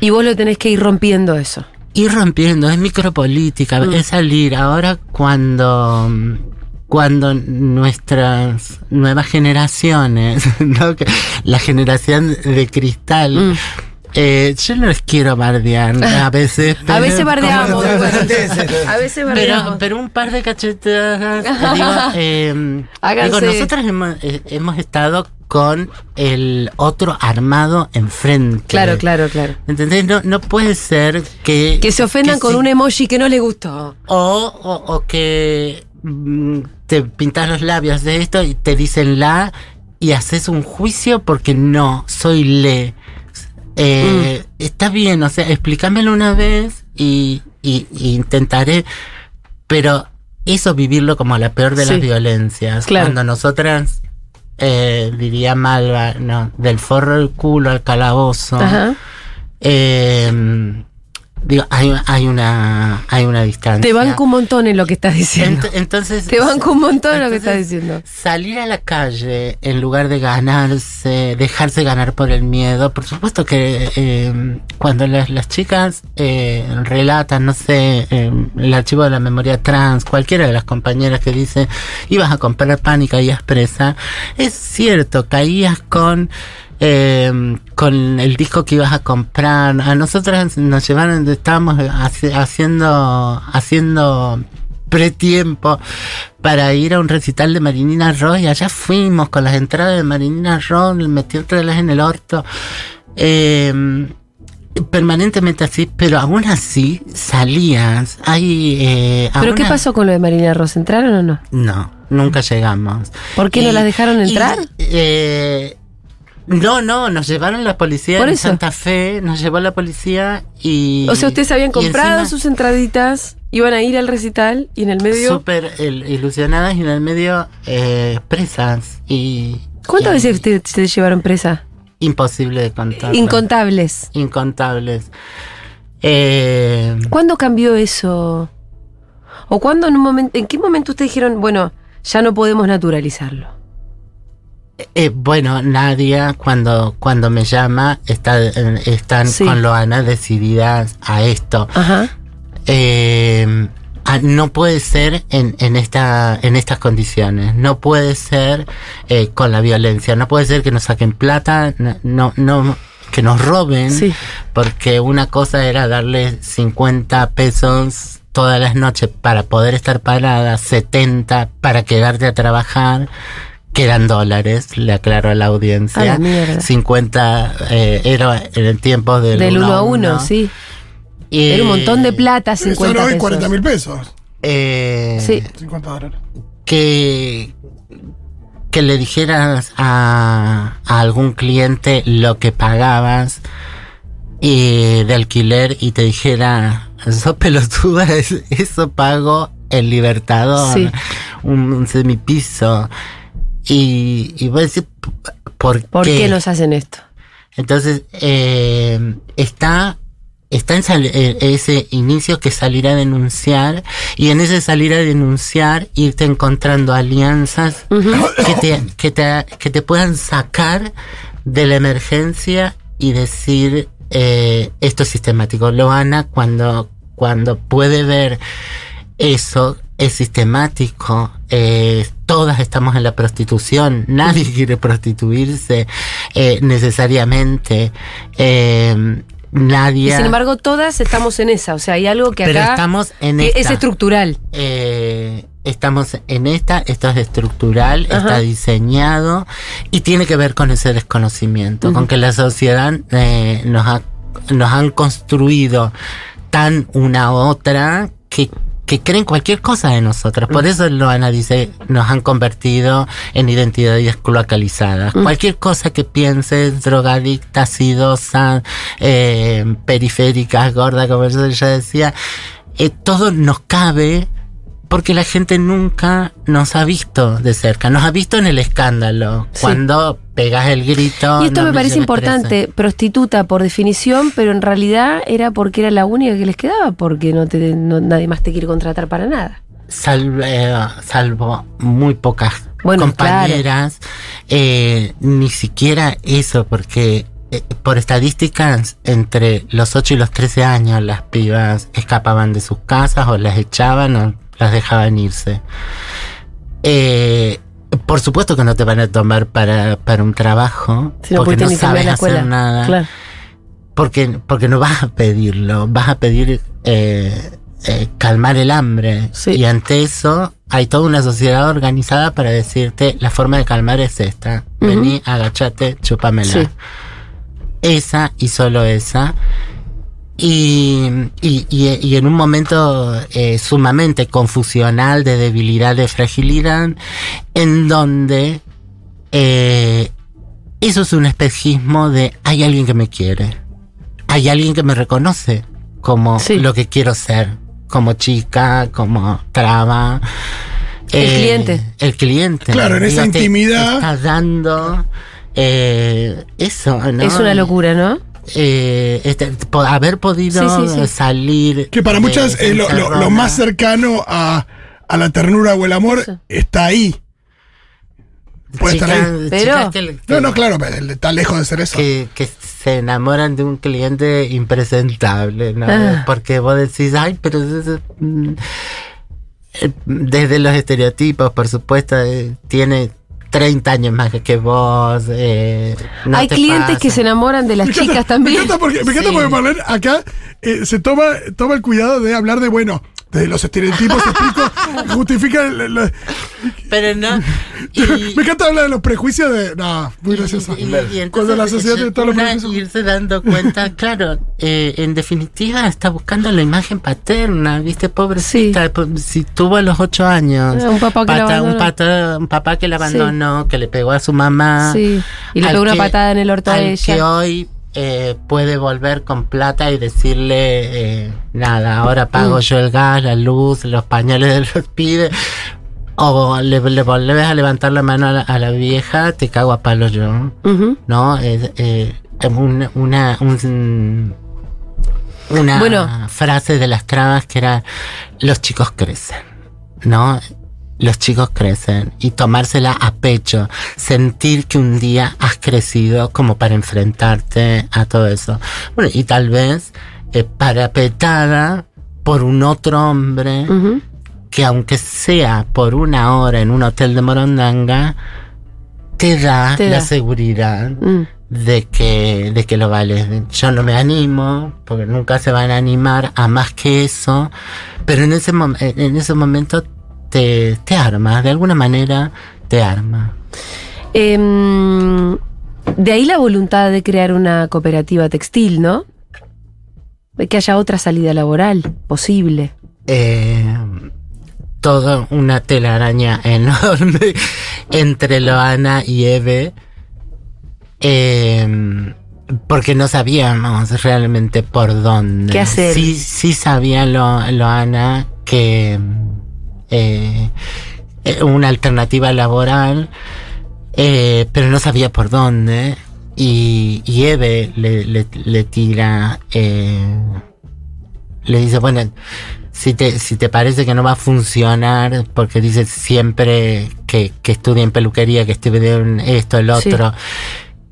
Y vos lo tenés que ir rompiendo eso. ir rompiendo, es micropolítica, Mm. es salir. Ahora cuando cuando nuestras nuevas generaciones, ¿no? La generación de cristal, Mm. Eh, yo no les quiero bardear a veces. A pero- veces bardeamos. A veces Pero, bardeamos. pero un par de cachetadas. digo, eh, Háganse. digo, nosotros hemos, eh, hemos estado con el otro armado enfrente. Claro, claro, claro. ¿Entendés? No, no puede ser que. Que se ofendan que con un emoji que no les gustó. O, o, o que mm, te pintas los labios de esto y te dicen la y haces un juicio porque no, soy le. Eh, Mm. Está bien, o sea, explícamelo una vez y, y- y intentaré, pero eso vivirlo como la peor de Sí. las violencias. Claro. Cuando nosotras, eh, diría Malva, no, del forro del culo al calabozo. Ajá. Eh, digo, hay, hay una hay una distancia. Te banco un montón en lo que estás diciendo. Ent- entonces Te banco un montón en lo que estás diciendo. Salir a la calle en lugar de ganarse, dejarse ganar por el miedo. Por supuesto que eh, cuando las, las chicas eh, relatan, no sé, eh, el archivo de la memoria trans, cualquiera de las compañeras que dice, ibas a comprar pan y caías presa, es cierto, caías con eh, con el disco que ibas a comprar. A nosotras nos llevaron, estábamos haci- haciendo, haciendo pretiempo para ir a un recital de Marinina Ross y allá fuimos con las entradas de Marinina Ross, metiéndolas en el orto. Eh, permanentemente así, pero aún así salías. Hay, eh, ¿Pero aún qué pasó con lo de Marina Ross? ¿Entraron o no? No, nunca llegamos. ¿Por qué no las dejaron y, entrar? eh, no, no, nos llevaron la policía Por en eso. Santa Fe, nos llevó la policía y... O sea, ustedes habían comprado encima sus entraditas, iban a ir al recital y en el medio. Súper il- ilusionadas y en el medio eh, presas y... ¿Cuántas y veces te, te llevaron presa? Imposible de contar. Incontables. Incontables. Eh, ¿Cuándo cambió eso? ¿O cuándo en un momento, en qué momento ustedes dijeron, bueno, ya no podemos naturalizarlo? Eh, bueno, Nadia cuando, cuando me llama está, eh, están Sí. con Loana decididas a esto. Ajá. Eh, ah, no puede ser en, en, esta, en estas condiciones, no puede ser eh, con la violencia, no puede ser que nos saquen plata, no, no, no- que nos roben, Sí. porque una cosa era darle 50 pesos todas las noches para poder estar parada, 70 para quedarte a trabajar, que eran dólares, le aclaro a la audiencia. A la mierda. 50 eh, era en el tiempo del, Del uno uno a uno, sí. Y, Era un montón de plata, Eso 50 hoy pesos. 40 mil pesos. eh, Sí. 50 dólares. que, que le dijeras a, a algún cliente lo que pagabas y de alquiler y te dijera, sos pelotuda, es- eso pago el Libertador, Sí. un, un semipiso. Y, y vos decís, ¿por, ¿Por qué nos hacen esto? Entonces, eh, está, está en eh, ese inicio que salir a denunciar y en ese salir a denunciar irte encontrando alianzas que, te, que, te, que te puedan sacar de la emergencia y decir eh, esto es sistemático. Loana cuando, cuando puede ver eso es sistemático. eh, todas estamos en la prostitución. Nadie quiere prostituirse eh, necesariamente. Eh, nadie. Y sin embargo, todas estamos en esa. O sea, hay algo que pero acá estamos en que esta. es estructural. Eh, estamos en esta, esto es estructural, Ajá. está diseñado y tiene que ver con ese desconocimiento, con que la sociedad eh, nos, ha, nos han construido tan una otra que que creen cualquier cosa de nosotros. Por eso Loana dice, nos han convertido en identidades cloacalizadas. Cualquier cosa que pienses, drogadicta, acidosa, eh, periférica, gorda, como yo ya decía, eh, todo nos cabe porque la gente nunca nos ha visto de cerca, nos ha visto en el escándalo, Sí. cuando pegas el grito. y esto no me parece importante, prostituta por definición, pero en realidad era porque era la única que les quedaba, porque no te, no- nadie más te quiere contratar para nada. eh, salvo muy pocas Bueno, compañeras, eh, ni siquiera eso, porque eh, por estadísticas, entre los 8 y los 13 años las pibas escapaban de sus casas o las echaban o las dejaban irse. Eh, por supuesto que no te van a tomar para, para un trabajo, Si no porque no sabes hacer nada Claro. porque, porque no vas a pedirlo, vas a pedir eh, eh, calmar el hambre. Sí. Y ante eso hay toda una sociedad organizada para decirte la forma de calmar es esta. Vení, agachate, chúpamela. Sí. Esa y solo esa. Y, y, y- y en un momento eh, sumamente confusional de debilidad, de fragilidad, en donde eh, eso es un espejismo de hay alguien que me quiere, hay alguien que me reconoce como Sí. lo que quiero ser, como chica, como traba. El cliente. El cliente. Claro, en esa Digo, te- intimidad. te estás dando eh, eso, ¿no? Es una locura, ¿no? Eh, este, po- haber podido Sí, sí, sí. salir. Que para de muchas lo, lo- lo encerrona. más cercano a, a la ternura o el amor Eso. está ahí. Puede estar ahí. Pero- chicas que- No, no, claro, está lejos de ser eso. que, que se enamoran de un cliente impresentable, ¿no? Ah. Porque vos decís, ay, pero mm, eh, desde los estereotipos, por supuesto, eh, tiene 30 años más que vos. eh, no Hay te clientes que se enamoran de las Me encanta- chicas también. Me encanta porque, me encanta Sí. porque Marlene acá eh, se toma, toma el cuidado de hablar de, bueno, de los estereotipos, explico, justifica. el- el- Pero no. y- me encanta hablar de los prejuicios de. No, muy gracioso. Y- y- y entonces Cuando la sociedad tiene todos los prejuicios. irse dando cuenta, claro, eh, en definitiva está buscando la imagen paterna, ¿viste? Pobrecita, po- si tuvo a los ocho años. Un papá que la un, abandonó. pata- un papá que la Sí. abandonó, que le pegó a su mamá. Sí. Y le pegó una que- patada en el orto a ella. que hoy eh, puede volver con plata y decirle, eh, nada, ahora pago Mm. yo el gas, la luz, los pañales de los pibes. O le, le volvés a levantar la mano a la, a la vieja, te cago a palo yo. ¿No? Es, eh, un- una, un- una Bueno. frase de las trabas que era, los chicos crecen. ¿No? Los chicos crecen y tomársela a pecho, sentir que un día has crecido como para enfrentarte a todo eso. Bueno, y tal vez eh, parapetada por un otro hombre que aunque sea por una hora en un hotel de Morondanga, te da Te la da. seguridad Mm. de que, de que lo vales. Yo no me animo, porque nunca se van a animar a más que eso, pero en ese, en ese momento te, te arma, de alguna manera te arma. Em, de ahí la voluntad de crear una cooperativa textil, ¿no? De que haya otra salida laboral posible. Eh, toda una telaraña enorme entre Loana y Eve. Eh, porque no sabíamos realmente por dónde. ¿Qué hacer? Sí, sí sabía Lo- Loana que eh, eh, una alternativa laboral, eh, pero no sabía por dónde. Y, y Eve le, le, le tira, eh, le dice, bueno, si te, si te parece que no va a funcionar, porque dice siempre que, que estudien peluquería, que estudien esto, el Sí. otro,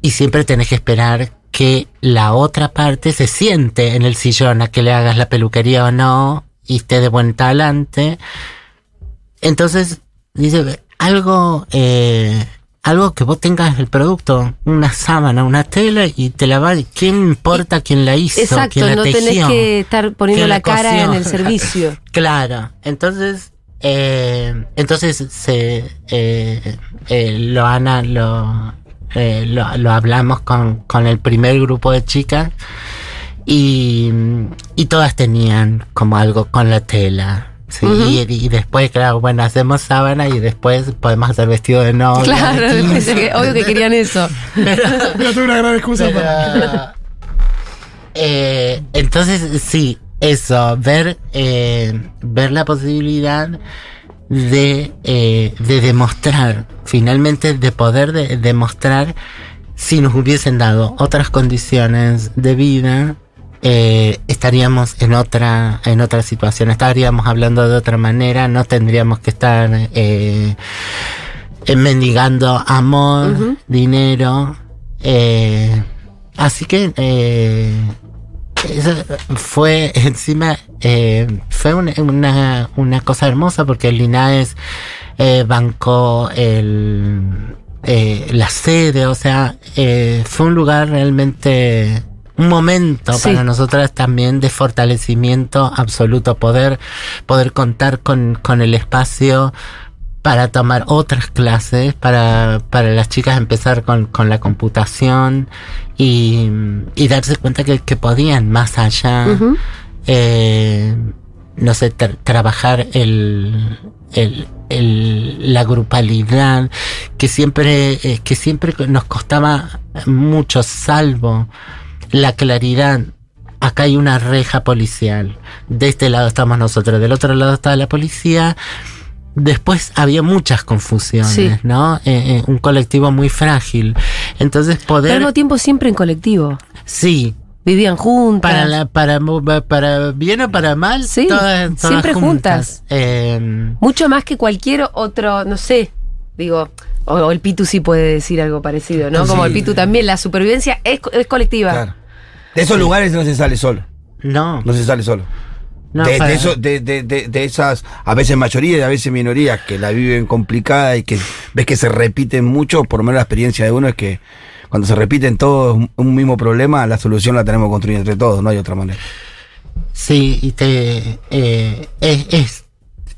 y siempre tenés que esperar que la otra parte se siente en el sillón a que le hagas la peluquería o no, y esté de buen talante. Entonces, dice, algo, eh, algo que vos tengas el producto, una sábana, una tela, y te la va, ¿quién importa quién la hizo? Exacto, quién la no tenés tejió? que estar poniendo ¿Quién la la cara en el servicio. Claro, entonces, eh, entonces se, eh, eh, Loana lo, eh, lo, lo hablamos con, con el primer grupo de chicas y, y todas tenían como algo con la tela. ¿Sí? Y, y después, claro, bueno, hacemos sábana y después podemos hacer vestido de novia. claro, de que- obvio que querían eso. Mira, tengo una gran excusa para. Pero, eh, entonces, sí, eso, ver, eh, ver la posibilidad de, eh, de demostrar, finalmente de poder de- demostrar si nos hubiesen dado otras condiciones de vida, eh, estaríamos en otra, en otra situación, estaríamos hablando de otra manera, no tendríamos que estar eh, eh, mendigando amor, dinero. eh, así que eh, eso fue encima eh, fue una, una, una cosa hermosa porque el Linares eh, bancó el eh, la sede, o sea, eh, fue un lugar realmente un momento Sí. para nosotras también de fortalecimiento absoluto, poder, poder contar con, con el espacio para tomar otras clases, para, para las chicas empezar con, con la computación y, y darse cuenta que, que podían más allá, eh, no sé, tra- trabajar el, el, el- la grupalidad, que siempre, eh, que siempre nos costaba mucho, salvo la claridad. Acá hay una reja policial. De este lado estamos nosotros, del otro lado está la policía. Después había muchas confusiones, Sí. ¿no? Eh, eh, un colectivo muy frágil. Entonces Pero al poder... mismo tiempo siempre en colectivo. Sí, Vivían juntas. para, la, para, para bien o para mal, Sí, todas, todas siempre juntas. Eh, Mucho más que cualquier otro, no sé, digo, o, o el Pitu sí puede decir algo parecido, ¿no? Sí. Como el Pitu también, la supervivencia es, co- es colectiva. Claro. De esos lugares no se sale solo. no, No se sale solo. no, de, de eso- esas, a veces mayoría y a veces minorías que la viven complicada y que ves que se repiten mucho, por lo menos la experiencia de uno es que cuando se repiten todos un, un mismo problema, la solución la tenemos construida entre todos, no hay otra manera. Sí, y te eh, es, es,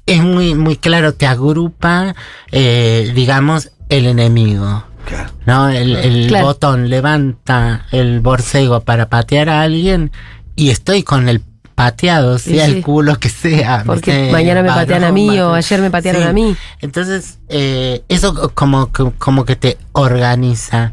es muy, muy claro, te agrupa, eh, digamos, el enemigo. Claro. ¿No? El, el Claro. botón levanta el borcego para patear a alguien y estoy con el pateado, sea sí. el culo que sea. Porque mañana me Varón, patean a mí o ayer me patearon Sí. a mí. Entonces, eh, eso como, que- como que te organiza.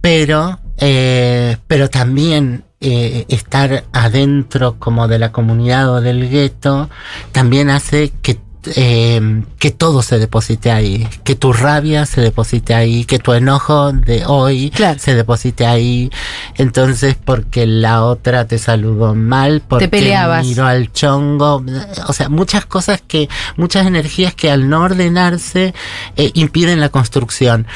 Pero, eh, pero también eh, estar adentro como de la comunidad o del gueto también hace que eh, que todo se deposite ahí, que tu rabia se deposite ahí, que tu enojo de hoy Claro. se deposite ahí. Entonces, porque la otra te saludó mal, porque peleabas. miró al chongo, o sea, muchas cosas que, muchas energías que al no ordenarse eh, impiden la construcción.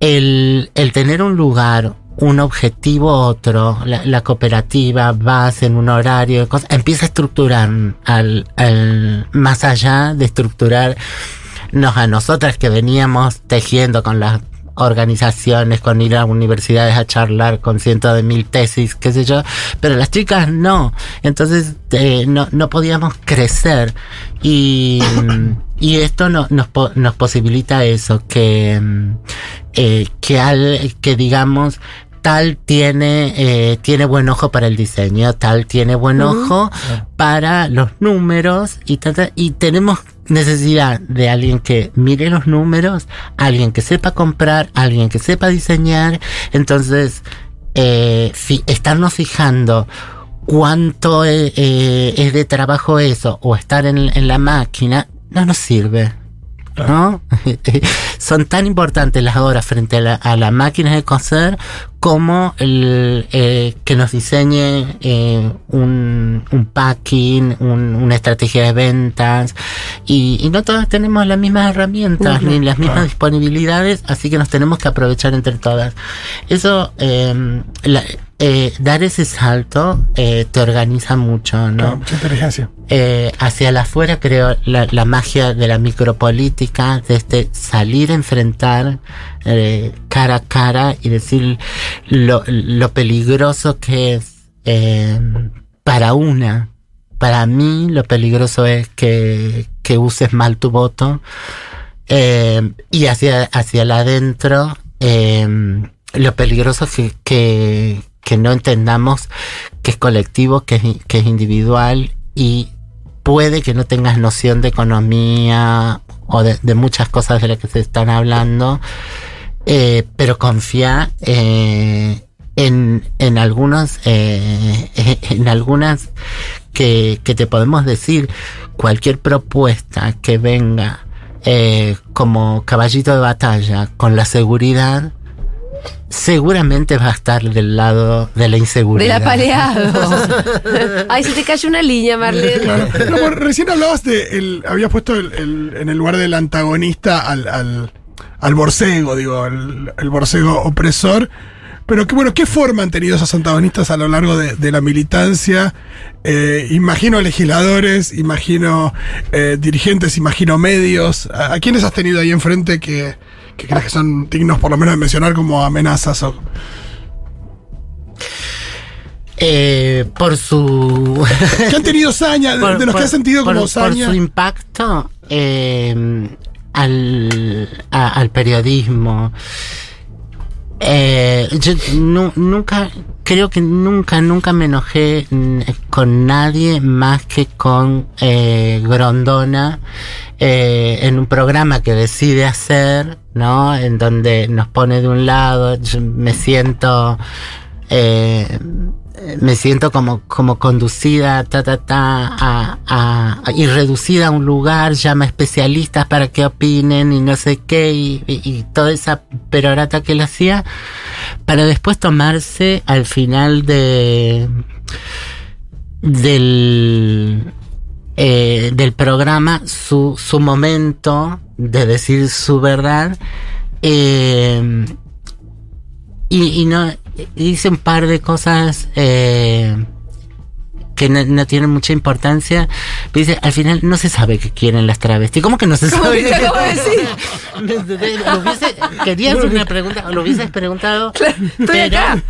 El, el tener un lugar, un objetivo otro, la, la cooperativa, vas en un horario, empieza a estructurar al, al, más allá de estructurar nos a nosotras que veníamos tejiendo con las organizaciones, con ir a universidades a charlar con cientos de mil tesis, qué sé yo, pero las chicas no, entonces eh, no, no podíamos crecer y, y esto no, nos, nos posibilita eso, que, eh, que, al, que digamos, tal tiene, eh, tiene buen ojo para el diseño, tal tiene buen ojo para los números y, y tenemos necesidad de alguien que mire los números, alguien que sepa comprar, alguien que sepa diseñar, entonces eh, fi- estarnos fijando cuánto eh, eh, es de trabajo eso o estar en, en la máquina no nos sirve. ¿No? Son tan importantes las horas frente a la, a la máquina de coser como el, eh, que nos diseñe eh, un, un packing, un- una estrategia de ventas. Y, y no todas tenemos las mismas herramientas ni las mismas disponibilidades, así que nos tenemos que aprovechar entre todas. Eso, eh, la- eh, dar ese salto eh, te organiza mucho, ¿no? Claro, mucha inteligencia. eh, hacia la afuera creo la, la magia de la micropolítica, de este salir a enfrentar cara a cara y decir lo, lo peligroso que es para una. Para mí lo peligroso es que, que uses mal tu voto y hacia, hacia el adentro lo peligroso es que, que, que no entendamos que es colectivo, que es, que es individual y puede que no tengas noción de economía o de, muchas cosas de las que se están hablando, eh, pero confía eh, en, en algunos, eh, en algunas que, que te podemos decir, cualquier propuesta que venga como caballito de batalla con la seguridad, seguramente va a estar del lado de la inseguridad. Del apaleado. Ay, se te cayó una línea, Marlene. Claro. No, por- recién hablabas de. El, habías puesto el- el- en el lugar del antagonista al, al, al borcego, digo, el, el borcego opresor. Pero que bueno, ¿qué forma han tenido esos antagonistas a lo largo de, de la militancia? Eh, imagino legisladores, imagino eh, dirigentes, imagino medios. ¿A, a quiénes has tenido ahí enfrente que, que crees que son dignos por lo menos de mencionar como amenazas? O, Eh, por su. que han tenido saña, de, por- de los que por- has sentido por- como por saña? su impacto eh, al, a- al periodismo. Eh, yo nu- nunca, creo que nunca, nunca me enojé con nadie más que con eh, Grondona eh, en un programa que decide hacer, ¿no? En donde nos pone de un lado, yo me siento eh, me siento como, como conducida ta, ta, ta, a, a- y reducida a un lugar, llama especialistas para que opinen y no sé qué, y, y- y toda esa perorata que él hacía, para después tomarse al final de del eh, del programa su, su momento de decir su verdad eh, y, y no dice un par de cosas eh, que no, no tienen mucha importancia. Pero dice, al final no se sabe qué quieren las travestis. ¿Cómo que no se ¿Cómo sabe? Lo hubiese- querías una pregunta, lo hubieses preguntado. estoy pero, acá.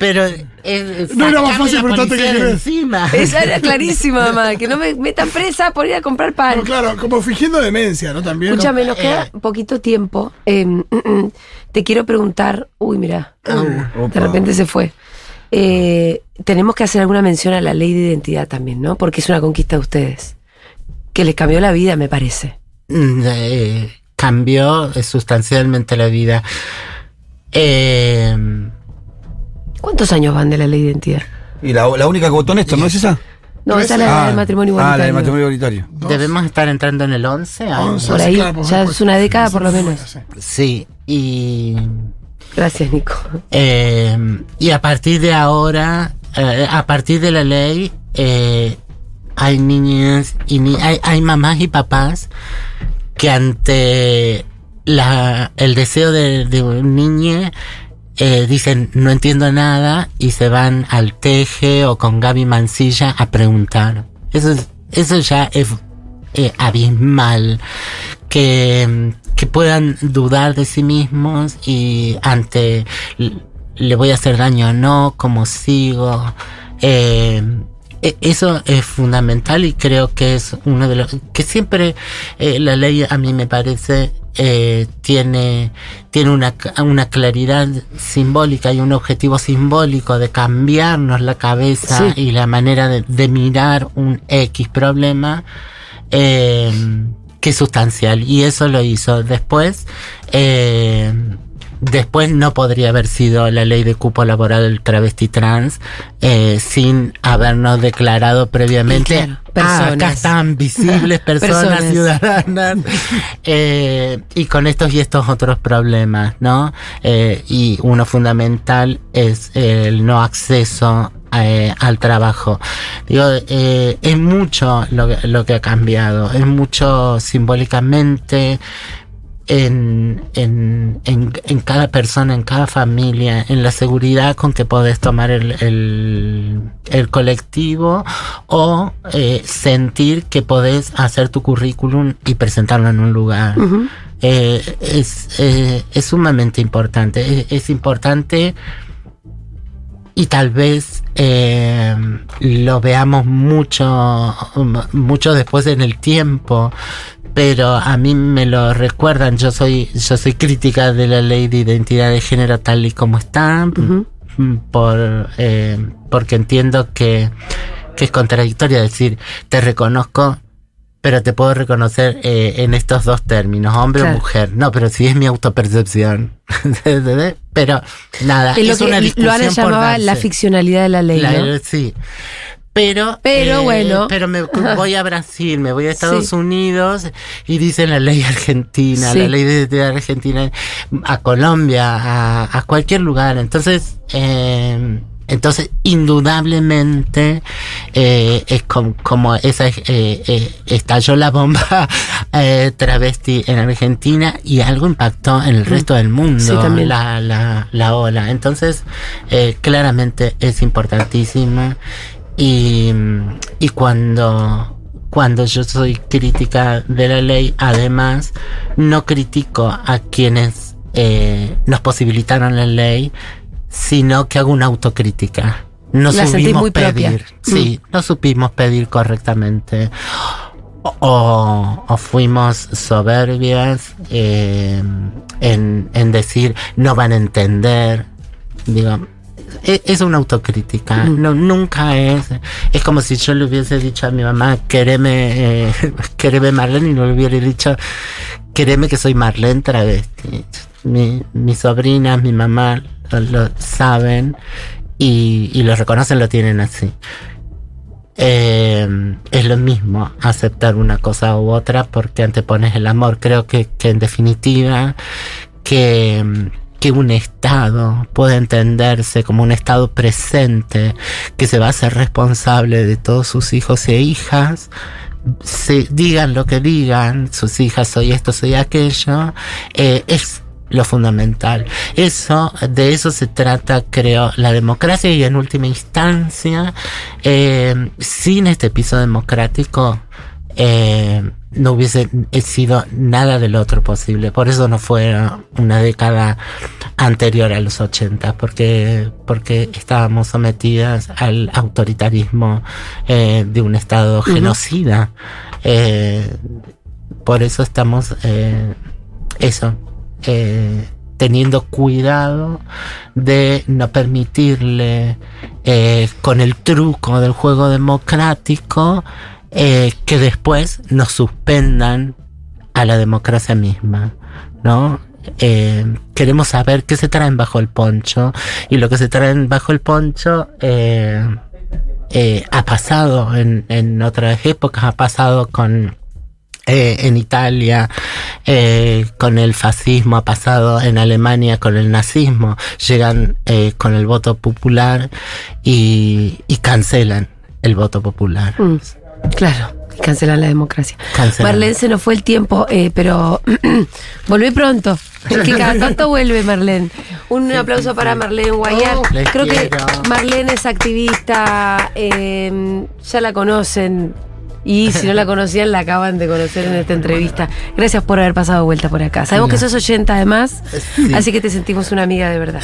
Pero es, No era más fácil preguntarte qué de querés. encima. Esa era clarísima, mamá. Que no me metan presa por ir a comprar pan. No, claro, como fingiendo demencia, ¿no? También. Escúchame, nos queda Eh. poquito tiempo. Eh, mm, mm, te quiero preguntar. Uy, mira. de opa. repente se fue. Eh, tenemos que hacer alguna mención a la ley de identidad también, ¿no? Porque es una conquista de ustedes. Que les cambió la vida, me parece. Mm, eh, cambió eh, sustancialmente la vida. Eh, ¿Cuántos años van de la ley de identidad? Y la, la única que votó Néstor, ¿no es esa? No, esa es la del matrimonio Ah, la igualitario. del matrimonio igualitario. debemos estar entrando en el 11. años. Once, Por ahí, claro, ya es una década por lo menos. sí. Sí, y, Gracias, Nico. eh, y a partir de ahora, eh, a partir de la ley, eh, hay niñas y ni- hay, hay mamás y papás que ante la, el deseo de, de un niño eh, dicen no entiendo nada y se van al teje o con Gaby Mancilla a preguntar. Eso, es- eso ya es eh, abismal. Que, que puedan dudar de sí mismos y ante le voy a hacer daño o no, cómo sigo. Eh, e- eso es fundamental y creo que es uno de los que siempre la ley a mí me parece eh, tiene tiene una, una claridad simbólica y un objetivo simbólico de cambiarnos la cabeza Sí. y la manera de, de mirar un X problema eh, que es sustancial y eso lo hizo después eh, después no podría haber sido la ley de cupo laboral del travesti trans eh, sin habernos declarado previamente claro, "Ah, personas. acá están visibles personas, Personas. ciudadanas eh, y con estos y estos otros problemas no Eh, y uno fundamental es el no acceso eh, al trabajo. Digo, eh, es mucho lo, que- lo que ha cambiado, es mucho simbólicamente en, en, en, en cada persona, en cada familia, en la seguridad con que podés tomar el, el, el colectivo o eh, sentir que podés hacer tu currículum y presentarlo en un lugar. Eh, es, eh, es sumamente importante. Es, es importante y tal vez lo veamos mucho, mucho después en el tiempo. Pero a mí me lo recuerdan. Yo soy, yo soy crítica de la ley de identidad de género tal y como está, Ujú. por, eh, porque entiendo que, que es contradictorio decir te reconozco, pero te puedo reconocer eh, en estos dos términos, hombre Claro. o mujer. No, pero si es mi autopercepción. pero nada, Es lo es una discusión por llamaba la ficcionalidad de la ley, La- ¿no? Sí. Pero, Pero bueno. Pero me voy a Brasil, me voy a Estados Sí. Unidos y dice la ley argentina, Sí. la ley de, de Argentina, a Colombia, a, a cualquier lugar. Entonces, eh, entonces indudablemente eh, es com- como esa eh, eh, estalló la bomba eh, travesti en Argentina y algo impactó en el resto del mundo Sí, también. la, la, la ola. Entonces, eh, claramente es importantísima. Y, y cuando, cuando yo soy crítica de la ley, además, no critico a quienes eh, nos posibilitaron la ley, sino que hago una autocrítica. No La supimos muy propia. pedir. Sí, no supimos pedir correctamente. O, o fuimos soberbias eh, en, en decir no van a entender. Digo, e- es una autocrítica. No, nunca es. Es como si yo le hubiese dicho a mi mamá, quereme, eh, quereme Marlene, y no le hubiera dicho, quereme que soy Marlene travesti. Mi, mis sobrinas, mi mamá lo, lo saben y, y lo reconocen, lo tienen así. Eh, es lo mismo aceptar una cosa u otra porque antepones el amor. Creo que, que en definitiva que, que un Estado puede entenderse como un Estado presente que se va a ser responsable de todos sus hijos e hijas. Se digan lo que digan, sus hijas soy esto, soy aquello, eh, es lo fundamental. Eso, de eso se trata, creo, la democracia y en última instancia, eh, sin este piso democrático, eh, no hubiese sido nada del otro posible. Por eso no fue una década anterior a los 80, porque, porque estábamos sometidas al autoritarismo eh, de un Estado genocida. Eh, por eso estamos, eh, eso, teniendo cuidado de no permitirle con el truco del juego democrático eh, que después nos suspendan a la democracia misma, ¿no? Eh, queremos saber qué se traen bajo el poncho y lo que se traen bajo el poncho eh, eh, ha pasado en, otras épocas, ha pasado con eh, en Italia con el fascismo, ha pasado en Alemania con el nazismo, llegan con el voto popular y, y cancelan el voto popular. Mm, claro, y cancelan la democracia. Cancelan. Marlene, se nos fue el tiempo, eh, pero volvé pronto. Es que cada tanto vuelve Marlene. Un aplauso para Marlene Guayar. Oh, Creo que. Marlene es activista, eh, ya la conocen. Y si no la conocían, la acaban de conocer en esta entrevista. Gracias por haber pasado vuelta por acá. Sabemos que sos oyenta además, Sí. así que te sentimos una amiga de verdad.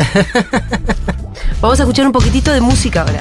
Vamos a escuchar un poquitito de música ahora.